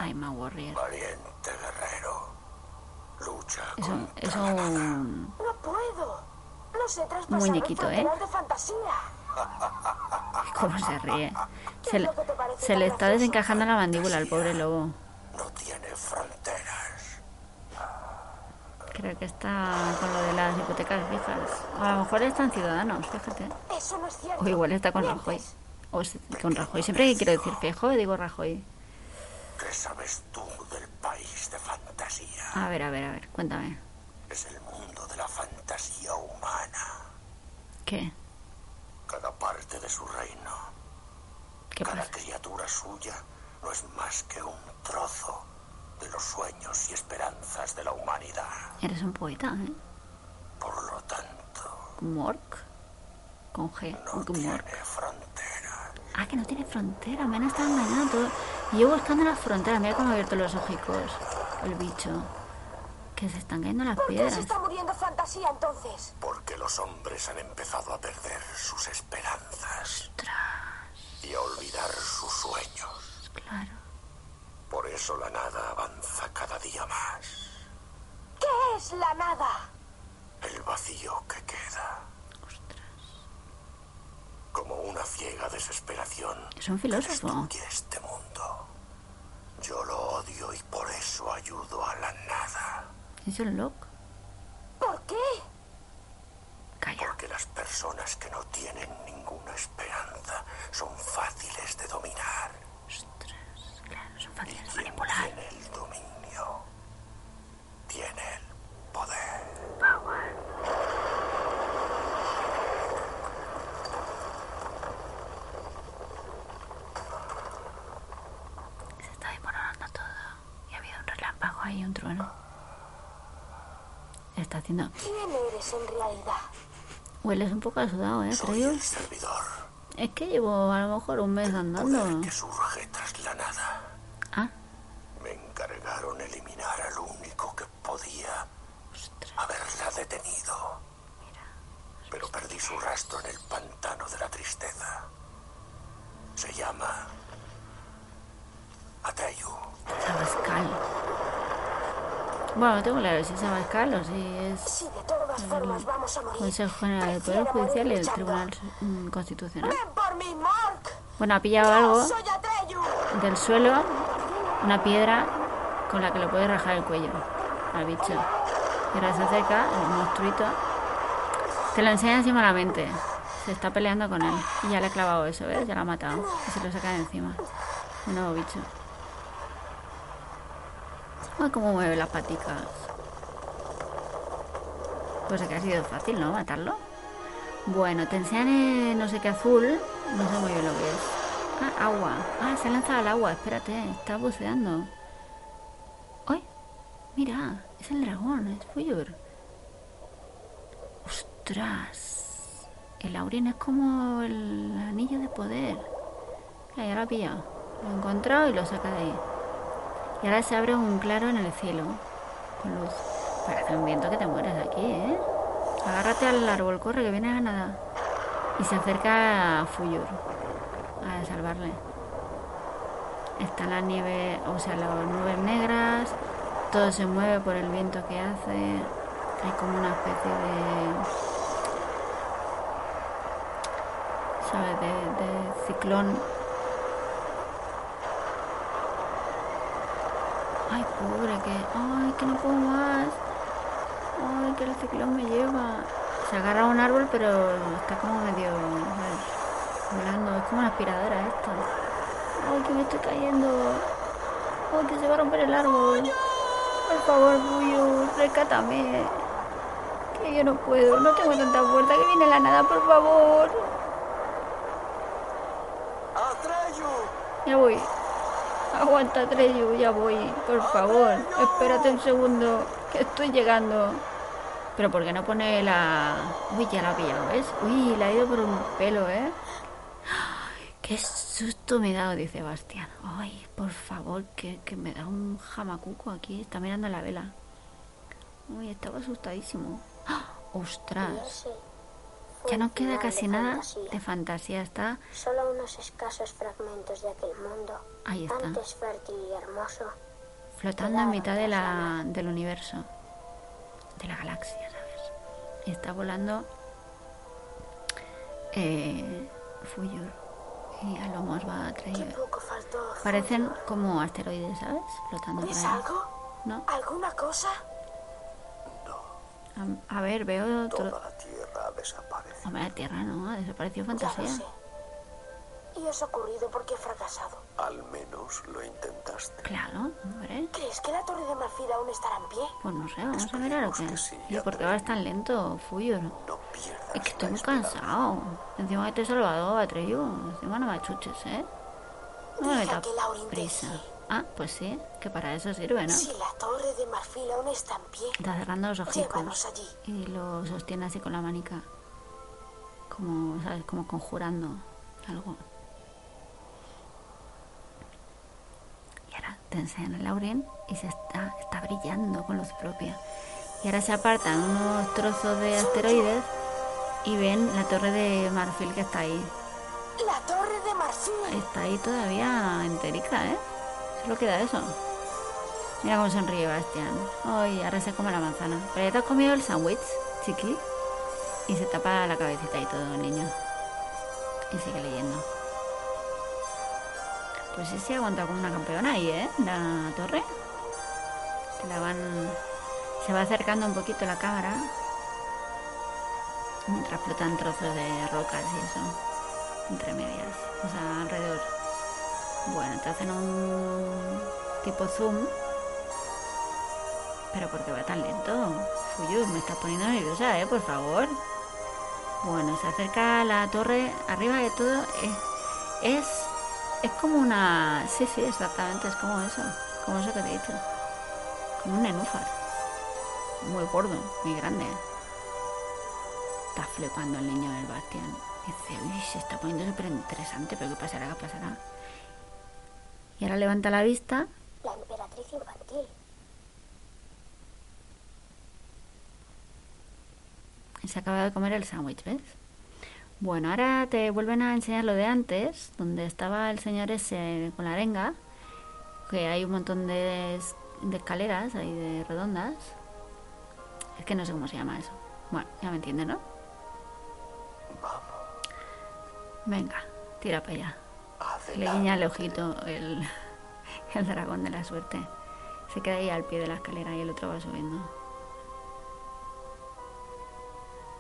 I'm a Warrior. Valiente guerrero. Lucha Es un, contra es un No puedo. No sé traspasar muñequito, ¿eh? de fantasía. *laughs* ¿Cómo se ríe? Se le, se le está desencajando la mandíbula al pobre lobo. No tiene. Creo que está con lo de las hipotecas fijas. A lo mejor están ciudadanos, fíjate. Eso no es cierto. O igual está con Rajoy. O con Rajoy. Siempre que quiero decir fijo, digo Rajoy. ¿Qué sabes tú del país de fantasía? A ver, a ver, a ver, cuéntame. Es el mundo de la fantasía humana. ¿Qué? Cada parte de su reino, ¿Qué cada pasa? criatura suya no es más que un trozo de los sueños y esperanzas de la humanidad. Eres un poeta, ¿eh? Por lo tanto, Mork. Con G. no Gmork. tiene frontera. Ah, que no tiene frontera. Me han estado engañando yo buscando las fronteras. Mira cómo ha abierto los ojicos. El bicho. Que se están cayendo las ¿Por qué piedras. se está muriendo fantasía entonces? Porque los hombres han empezado a perder sus esperanzas y a olvidar sus sueños. Universo, la nada avanza cada día más. ¿Qué es la nada? El vacío que queda. Como una ciega desesperación. Es un filósofo. destruye este mundo. Yo lo odio y por eso ayudo a la nada. Es el Locke. ¿Por qué? Calla. Porque las personas que no tienen ninguna esperanza son fáciles de dominar. Fáciles de manipular. tiene el dominio tiene el poder. Se está desmoronando todo. Y ha habido un relámpago ahí, un trueno. Está haciendo... ¿Quién eres en realidad? Hueles un poco sudado, ¿eh? Soy Creo. el servidor, Es que llevo a lo mejor un mes poder andando. que surge tras la nada. Ah, Me encargaron eliminar al único que podía haberla detenido. Pero perdí su rastro en el pantano de la tristeza. Se llama Atreyu. Sabascal. Bueno, no tengo claro si es Sabascal o si es Si de todas formas vamos a morir. Consejo General del Poder Judicial y el. Tribunal mm, Constitucional. ¡Ven por mi Mark! Bueno, ha pillado algo del suelo, una piedra con la que le puede rajar el cuello al bicho. Ahora se acerca, el monstruito. Te lo enseña así malamente. Se está peleando con él. Y ya le ha clavado eso, ¿ves? Ya lo ha matado. Y se lo saca de encima. Un nuevo bicho. Ay, cómo mueve las paticas. Pues que ha sido fácil, ¿no? Matarlo. Bueno, te enseñan no sé qué azul. No sé muy bien lo que es. Ah, agua. Ah, se ha lanzado al agua. Espérate, está buceando. ¡Ay! Mira, es el dragón, es Fuyur. ¡Ostras! El Aurin es como el anillo de poder. Mira, ya lo pillado. Lo ha encontrado y lo saca de ahí. Y ahora se abre un claro en el cielo. Con luz. Parece un viento que te mueres aquí, ¿eh? Agárrate al árbol, corre, que viene a nada. Y se acerca a Fuyur. A salvarle. Está la nieve, o sea, las nubes negras. Todo se mueve por el viento que hace. Hay como una especie de. ¿Sabes? De, ciclón. Ay, pobre, que. Ay, que no puedo más. Ay, que el ciclón me lleva. Se agarra a un árbol, pero está como medio. Volando. Es como una aspiradora esta. Ay, que me estoy cayendo. Ay, que se va a romper el árbol. Por favor, Buyo, rescátame. Que yo no puedo, no tengo tanta fuerza. Que viene la nada, por favor. Ya voy. Aguanta, Treyu, ya voy. Por favor, espérate un segundo, que estoy llegando. Pero ¿por qué no pone la...? Uy, ya la ha pillado, ¿ves? Uy, la ha ido por un pelo, ¿eh? Qué susto me he dado, dice Bastián. Ay, por favor, que, que me da un jamacuco aquí. Está mirando la vela. Uy, estaba asustadísimo. Y ¡Ostras! Ya no queda casi de nada fantasía. de fantasía. Está Solo unos escasos fragmentos de aquel mundo, Ahí está. antes fértil y hermoso, flotando en mitad de la, del universo, de la galaxia, ¿sabes? Y está volando eh, Fuyur y a lomos va a qué traer. poco faltó. Parecen como asteroides, ¿sabes? Flotando por ¿Ves ahí. algo? ¿No? ¿Alguna cosa? A, a ver, veo otro. Toda la tierra ha desaparecido. Hombre, la Tierra no, ha desaparecido Ya lo fantasía. sé. Y os ha ocurrido porque he fracasado. Al menos lo intentaste. Claro, hombre. ¿Crees que la Torre de Marfil aún estará en pie? Pues no sé, vamos a ver a lo que. que sí, ¿Y por qué vas tan lento, Fuyur? No pierdas Es que estoy muy cansado. Encima que te he salvado, Atreyu. Encima no me achuches, ¿eh? No me Deja metas prisa. Ah, pues sí, que para eso sirve, ¿no? Si la Torre de Marfil aún está en pie, Está cerrando los allí. y lo sostiene así con la manica. Como, ¿sabes? Como conjurando algo. Te enseñan el Lauren y se está, está brillando con luz propia. Y ahora se apartan unos trozos de asteroides y ven la torre de marfil que está ahí. La Torre de Marfil. Está ahí todavía enterica, ¿eh? Solo queda eso. Mira cómo sonríe Bastián. Ay, ahora se come la manzana. Pero ya te has comido el sándwich, chiqui. Y se tapa la cabecita y todo niño. Y sigue leyendo. Pues sí, se aguanta como una campeona ahí, ¿eh? La torre. Se la van... Se va acercando un poquito la cámara. Mientras flotan trozos de rocas y eso. Entre medias. O sea, alrededor. Bueno, te hacen un tipo zoom. Pero porque va tan lento. Fuyus, me estás poniendo nerviosa, ¿eh? Por favor. Bueno, se acerca la torre. Arriba de todo es, es como una... Sí, sí, exactamente, es como eso. Como eso que te he dicho. Como un nenúfar. Muy gordo, muy grande. Está flipando el niño del Bastián. Dice, uy, se está poniendo súper interesante, pero ¿qué pasará? ¿Qué pasará? Y ahora levanta la vista. La emperatriz infantil. Y se acaba de comer el sándwich, ¿ves? Bueno, ahora te vuelven a enseñar lo de antes, donde estaba el señor ese con la arenga, que hay un montón de, es- de escaleras ahí de redondas. Es que no sé cómo se llama eso. Bueno, ya me entiendes, ¿no? Venga, tira para allá. Le guiña el ojito el, *laughs* el dragón de la suerte. Se queda ahí al pie de la escalera y el otro va subiendo.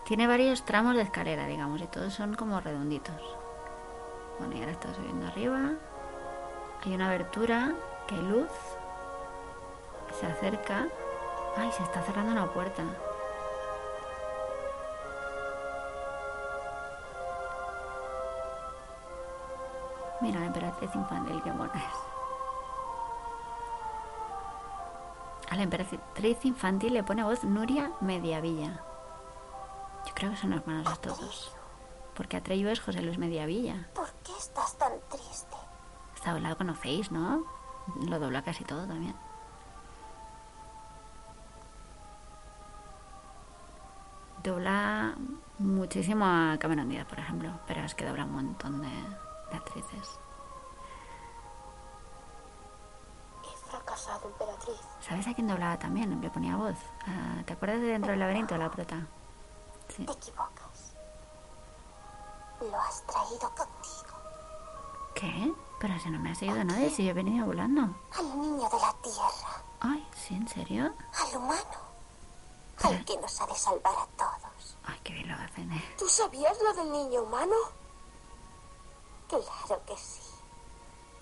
Tiene varios tramos de escalera, digamos, y todos son como redonditos. Bueno, y ahora está subiendo arriba. Hay una abertura, que luz. Se acerca. Ay, se está cerrando una puerta. Mira, la emperatriz infantil, qué mona es. A la emperatriz infantil le pone voz Nuria Mediavilla. Yo creo que son hermanos estos dos. Porque Atreyu es José Luis Mediavilla. ¿Por qué estás tan triste? Esta la conocéis, ¿no? Lo dobla casi todo también. Dobla muchísimo a Cameron Díaz, por ejemplo. Pero es que dobla un montón de, de actrices. He fracasado, emperatriz. ¿Sabes a quién doblaba también? Le ponía voz. Ah, ¿Te acuerdas de Dentro del Laberinto, la prota? Te equivocas. Lo has traído contigo. ¿Qué? Pero si no me ha seguido nadie, si yo he venido volando. Al niño de la tierra. Ay, ¿sí? ¿En serio? Al humano. Al que nos ha de salvar a todos. Ay, qué bien lo hacen, ¿eh? ¿Tú sabías lo del niño humano? Claro que sí.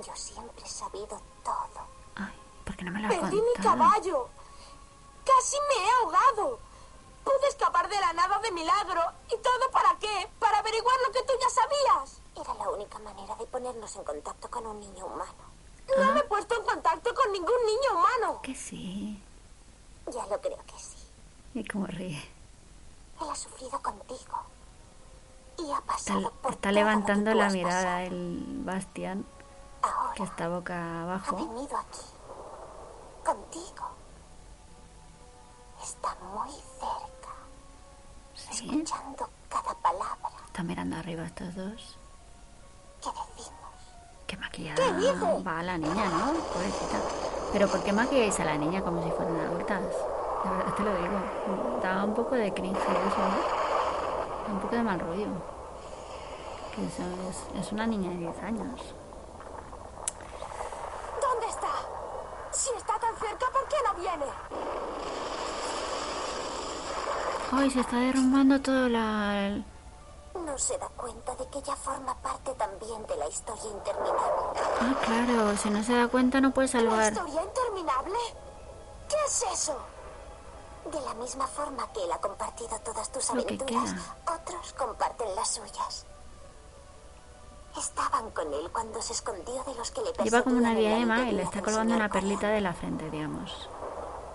Yo siempre he sabido todo. Ay, ¿por qué no me lo has Perdí mi caballo. Casi me he ahogado. Pude escapar de la nada de milagro. ¿Y todo para qué? ¿Para averiguar lo que tú ya sabías? Era la única manera de ponernos en contacto con un niño humano. No me he puesto en contacto con ningún niño humano. Que sí. Ya lo creo que sí. Y cómo ríe. Él ha sufrido contigo. Y ha Está, pasado por está todo levantando lo que tú la has mirada el Bastián, Ahora que está boca ha abajo. venido aquí. Contigo. Está muy cerca. Sí. Escuchando cada palabra Está mirando arriba estos dos. que decimos. Qué maquillada ¿Qué dice? va la niña, ¿no? Pobrecita. Pero ¿por qué maquilláis a la niña como si fueran adultas? De verdad te lo digo. Da un poco de cringe eso, ¿no? Da un poco de mal rollo. Que eso es, es una niña de 10 años. ¿Dónde está? Si está tan cerca, ¿por qué no viene? Ay, se está derrumbando todo la... No se da cuenta de que ya forma parte también de la historia interminable. Ah, claro. Si no se da cuenta no puede ¿La salvar... historia interminable? ¿Qué es eso? De la misma forma que él ha compartido todas tus Lo aventuras, otros comparten las suyas. Estaban con él cuando se escondió de los que le Lleva como una la diadema y le está colgando una perlita de la frente, digamos.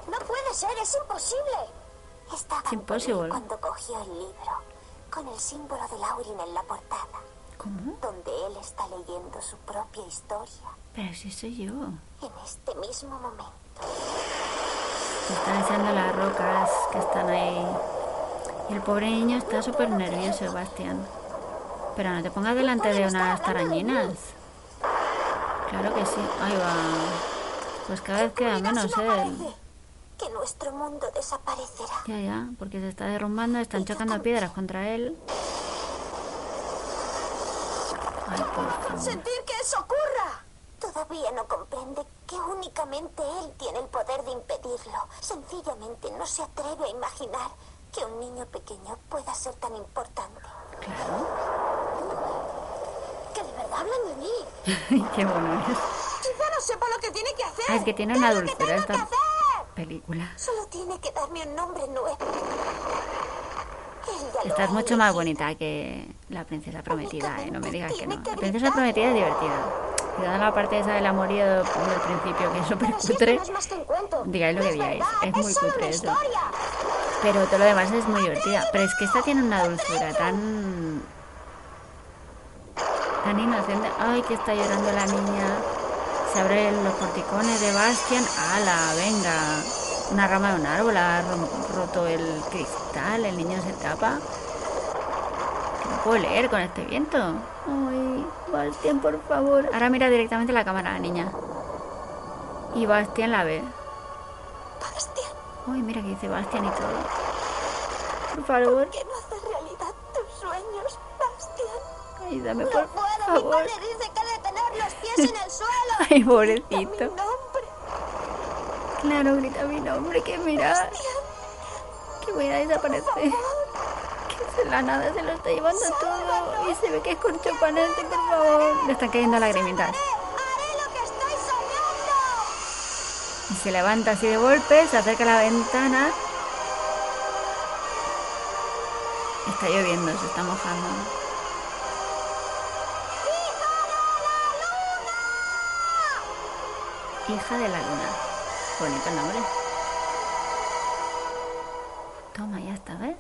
No puede ser, es imposible. Con impossible. cuando cogió el libro, con el símbolo de Laurin en la portada, ¿Cómo? donde él está leyendo su propia historia, Pero si soy yo. en este mismo momento. Se están echando las rocas que están ahí. Y el pobre niño está súper nervioso, Bastián. Pero no te pongas delante de unas tarañinas. Claro que sí. Ahí va. Pues cada vez queda menos, ¿eh? Que nuestro mundo desaparecerá. Ya, ya, porque se está derrumbando, están chocando piedras contra él. Ay, por. Sentir que eso ocurra. Todavía no comprende que únicamente él tiene el poder de impedirlo. Sencillamente no se atreve a imaginar que un niño pequeño pueda ser tan importante. Que de verdad hablan de mí. *laughs* Qué bueno es. Quizá no sepa lo que tiene que hacer. Ah, es que tiene ¿Qué una dulzura tengo que esta hacer? Película. Solo tiene que darme un nombre nuevo. Él ya lo Esta es ha mucho más bonita que la princesa prometida, ¿eh? No me digas que no. La princesa prometida es divertida. Cuidado la parte esa del amorío del principio, que es súper cutre. Digáis lo que digáis, es muy cutre eso. Pero todo lo demás es muy divertida. Pero es que esta tiene una dulzura tan. tan inocente. Ay, que está llorando la niña. Se abren los porticones de Bastian. ¡Hala! Venga. Una rama de un árbol ha roto el cristal. El niño se tapa. No puedo leer con este viento. Ay, Bastian, por favor. Ahora mira directamente la cámara, la niña. Y Bastian la ve. Bastian, Uy, mira que dice Bastian y todo. Por favor. que no haces realidad tus sueños, Bastian. Ayúdame, No por puedo, mi favor. padre dice que he los pies en el suelo. *laughs* Ay, Mi pobrecito. nombre, Claro, grita mi nombre, que mira. Que voy a desaparecer. Que de la nada se lo está llevando todo. Y se ve que es con chopanete, por favor. Le están cayendo lagrimitas. Y se levanta así de golpe, se acerca a la ventana. Está lloviendo, se está mojando. Hija de la luna. Bonito nombre. Toma, ya está, ¿ves?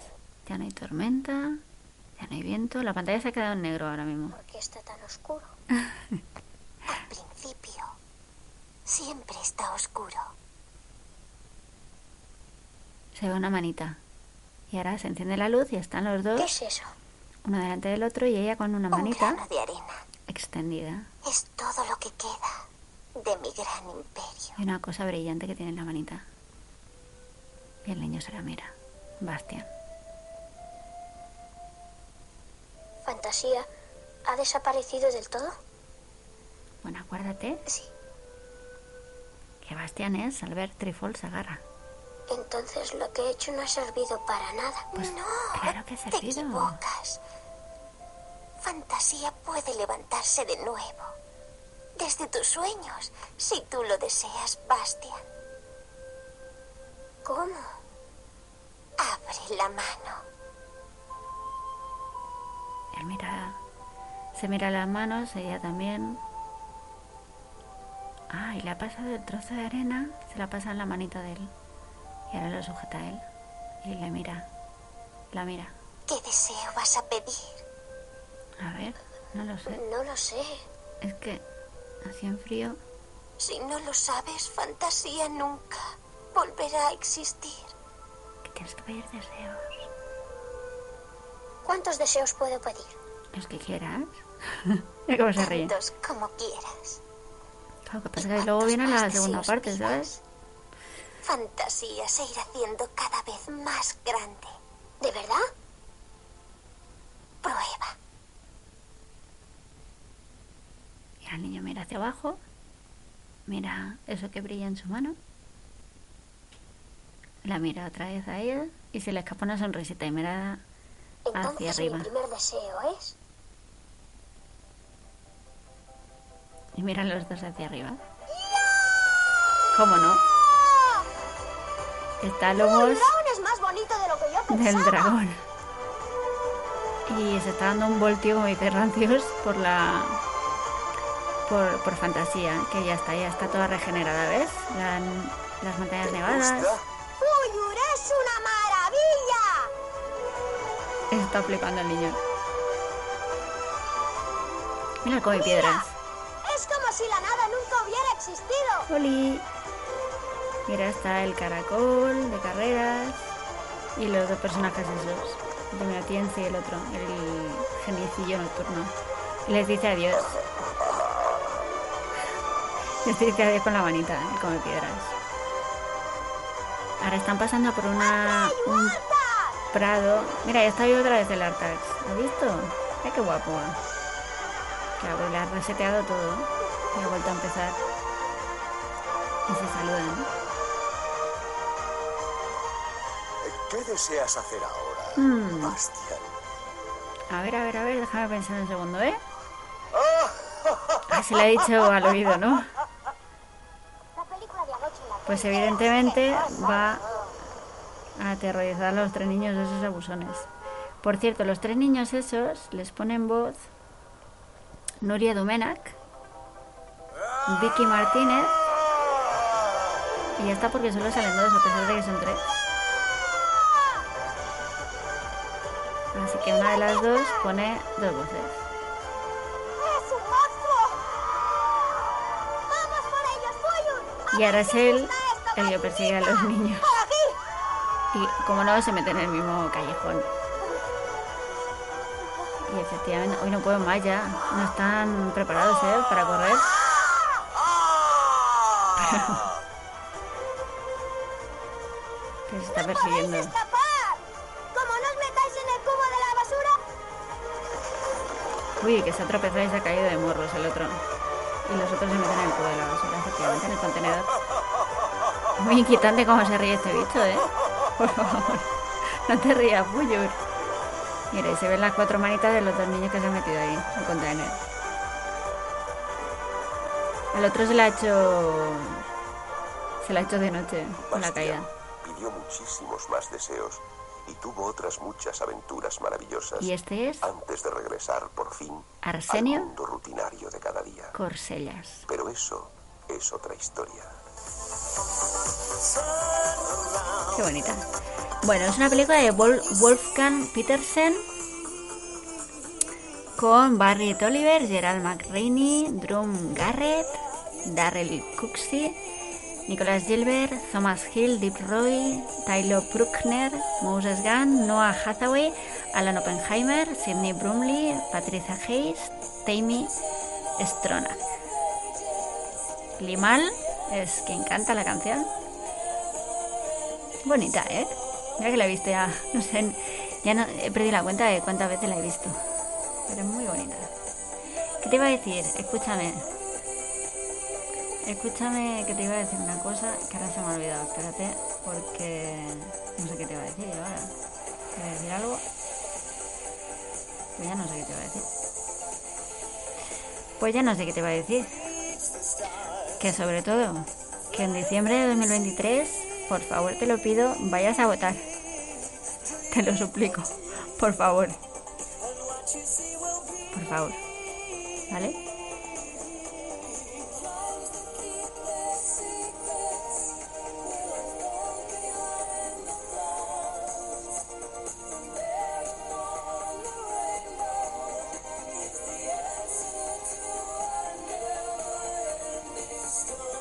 Ya no hay tormenta, ya no hay viento. La pantalla se ha quedado en negro ahora mismo. ¿Por qué está tan oscuro? *laughs* Al principio, siempre está oscuro. Se ve una manita. Y ahora se enciende la luz y están los ¿Qué dos, es eso? uno delante del otro y ella con una Un manita grano de arena. extendida. Es todo lo que queda de mi gran imperio. Y una cosa brillante que tiene en la manita. Y el niño se la mira. Bastian. ¿Fantasía ha desaparecido del todo? Bueno, acuérdate Sí. que Bastian es Albert Trifol Sagarra. Entonces lo que he hecho no ha servido para nada. Pues no, claro que ha te servido. equivocas. Fantasía puede levantarse de nuevo. Desde tus sueños, si tú lo deseas, Bastian. ¿Cómo? Abre la mano. Él mira, se mira las manos, ella también. Ah, y le ha pasado el trozo de arena, se la pasa en la manita de él. Y ahora lo sujeta a él. Y le mira, la mira. ¿Qué deseo vas a pedir? A ver, no lo sé. No lo sé. Es que así en frío. Si no lo sabes, fantasía nunca volverá a existir. Que tienes que pedir deseos. ¿Cuántos deseos puedo pedir? Los que quieras. *laughs* Cómo se ríe. Tantos como quieras. Claro, que pasa que luego viene la ¿Cuántos segunda parte, deseos ¿sabes? Fantasía se irá haciendo cada vez más grande. ¿De verdad? Prueba. El niño mira hacia abajo. Mira eso que brilla en su mano. La mira otra vez a ella y se le escapa una sonrisita y mira hacia arriba. mi primer deseo es... Y miran los dos hacia arriba. ¿Cómo no? Está Lobos ¡Un dragón es más bonito de lo que yo pensaba! del dragón. Y se está dando un voltio, como dice Rancios, por la. Por, por fantasía, que ya está, ya está toda regenerada, ¿ves? La- las montañas nevadas. ¡Uyur es una maravilla! Está flipando el niño. Mira cómo hay piedras. Es como si la nada nunca hubiera existido. ¡Oli! Mira, está el caracol de carreras y los dos personajes esos, el de Atienza y el otro, el geniecillo nocturno. Y les dice adiós. Estoy cada vez con la manita, ¿eh? come piedras. Ahora están pasando por una un prado. Mira, ya está ahí otra vez el Artax. ¿Has visto? Ay, qué guapo. Claro, le ha reseteado todo. Y ha vuelto a empezar. Y se saludan. ¿Qué deseas hacer ahora, Hmm. Bastian? A ver, a ver, a ver, déjame pensar un segundo, ¿eh? Ah, se le ha dicho al oído, ¿no? Pues evidentemente va a aterrorizar a los tres niños de esos abusones. Por cierto, los tres niños esos les ponen voz Nuria Dumenac, Vicky Martínez y ya está porque solo salen dos a pesar de que son tres. Así que una de las dos pone dos voces. Y ahora es él el que persigue a los niños. Y como no, se mete en el mismo callejón. Y efectivamente, hoy no pueden más ya. No están preparados, ¿eh? Para correr. *laughs* Que se está persiguiendo. Uy, que se ha tropezado y se ha caído de morros el otro. Y los otros se meten en el cubo de la basura, efectivamente, en el contenedor. Muy inquietante cómo se ríe este bicho, ¿eh? Por favor, no te rías, Puyur. Mira, y se ven las cuatro manitas de los dos niños que se han metido ahí, en el contenedor. Al otro se le ha hecho... Se le ha hecho de noche, con la caída. Pidió muchísimos más deseos y tuvo otras muchas aventuras maravillosas Y este es antes de regresar por fin Arsenio al mundo rutinario de cada día. Corsellas. Pero eso es otra historia. Qué bonita. Bueno, es una película de Wol- Wolfgang Petersen con Barry Oliver, Gerald McRaney, Drum Garrett, Darrell Cooksey, Nicholas Gilbert, Thomas Hill, Deep Roy, Tyler Bruckner, Moses Gunn, Noah Hathaway, Alan Oppenheimer, Sidney Brumley, Patricia Hayes, Tammy Stronach. Limal es quien canta la canción. Bonita, ¿eh? Mira que la he visto ya, *laughs* no sé, ya no, he perdido la cuenta de cuántas veces la he visto. Pero es muy bonita. ¿Qué te iba a decir? Escúchame. Escúchame que te iba a decir una cosa que ahora se me ha olvidado. Espérate, porque no sé qué te iba a decir yo ahora. ¿Te a decir algo? Pues ya no sé qué te iba a decir. Pues ya no sé qué te iba a decir. Que sobre todo, que en diciembre de 2023, por favor te lo pido, vayas a votar. Te lo suplico. Por favor. Por favor. ¿Vale?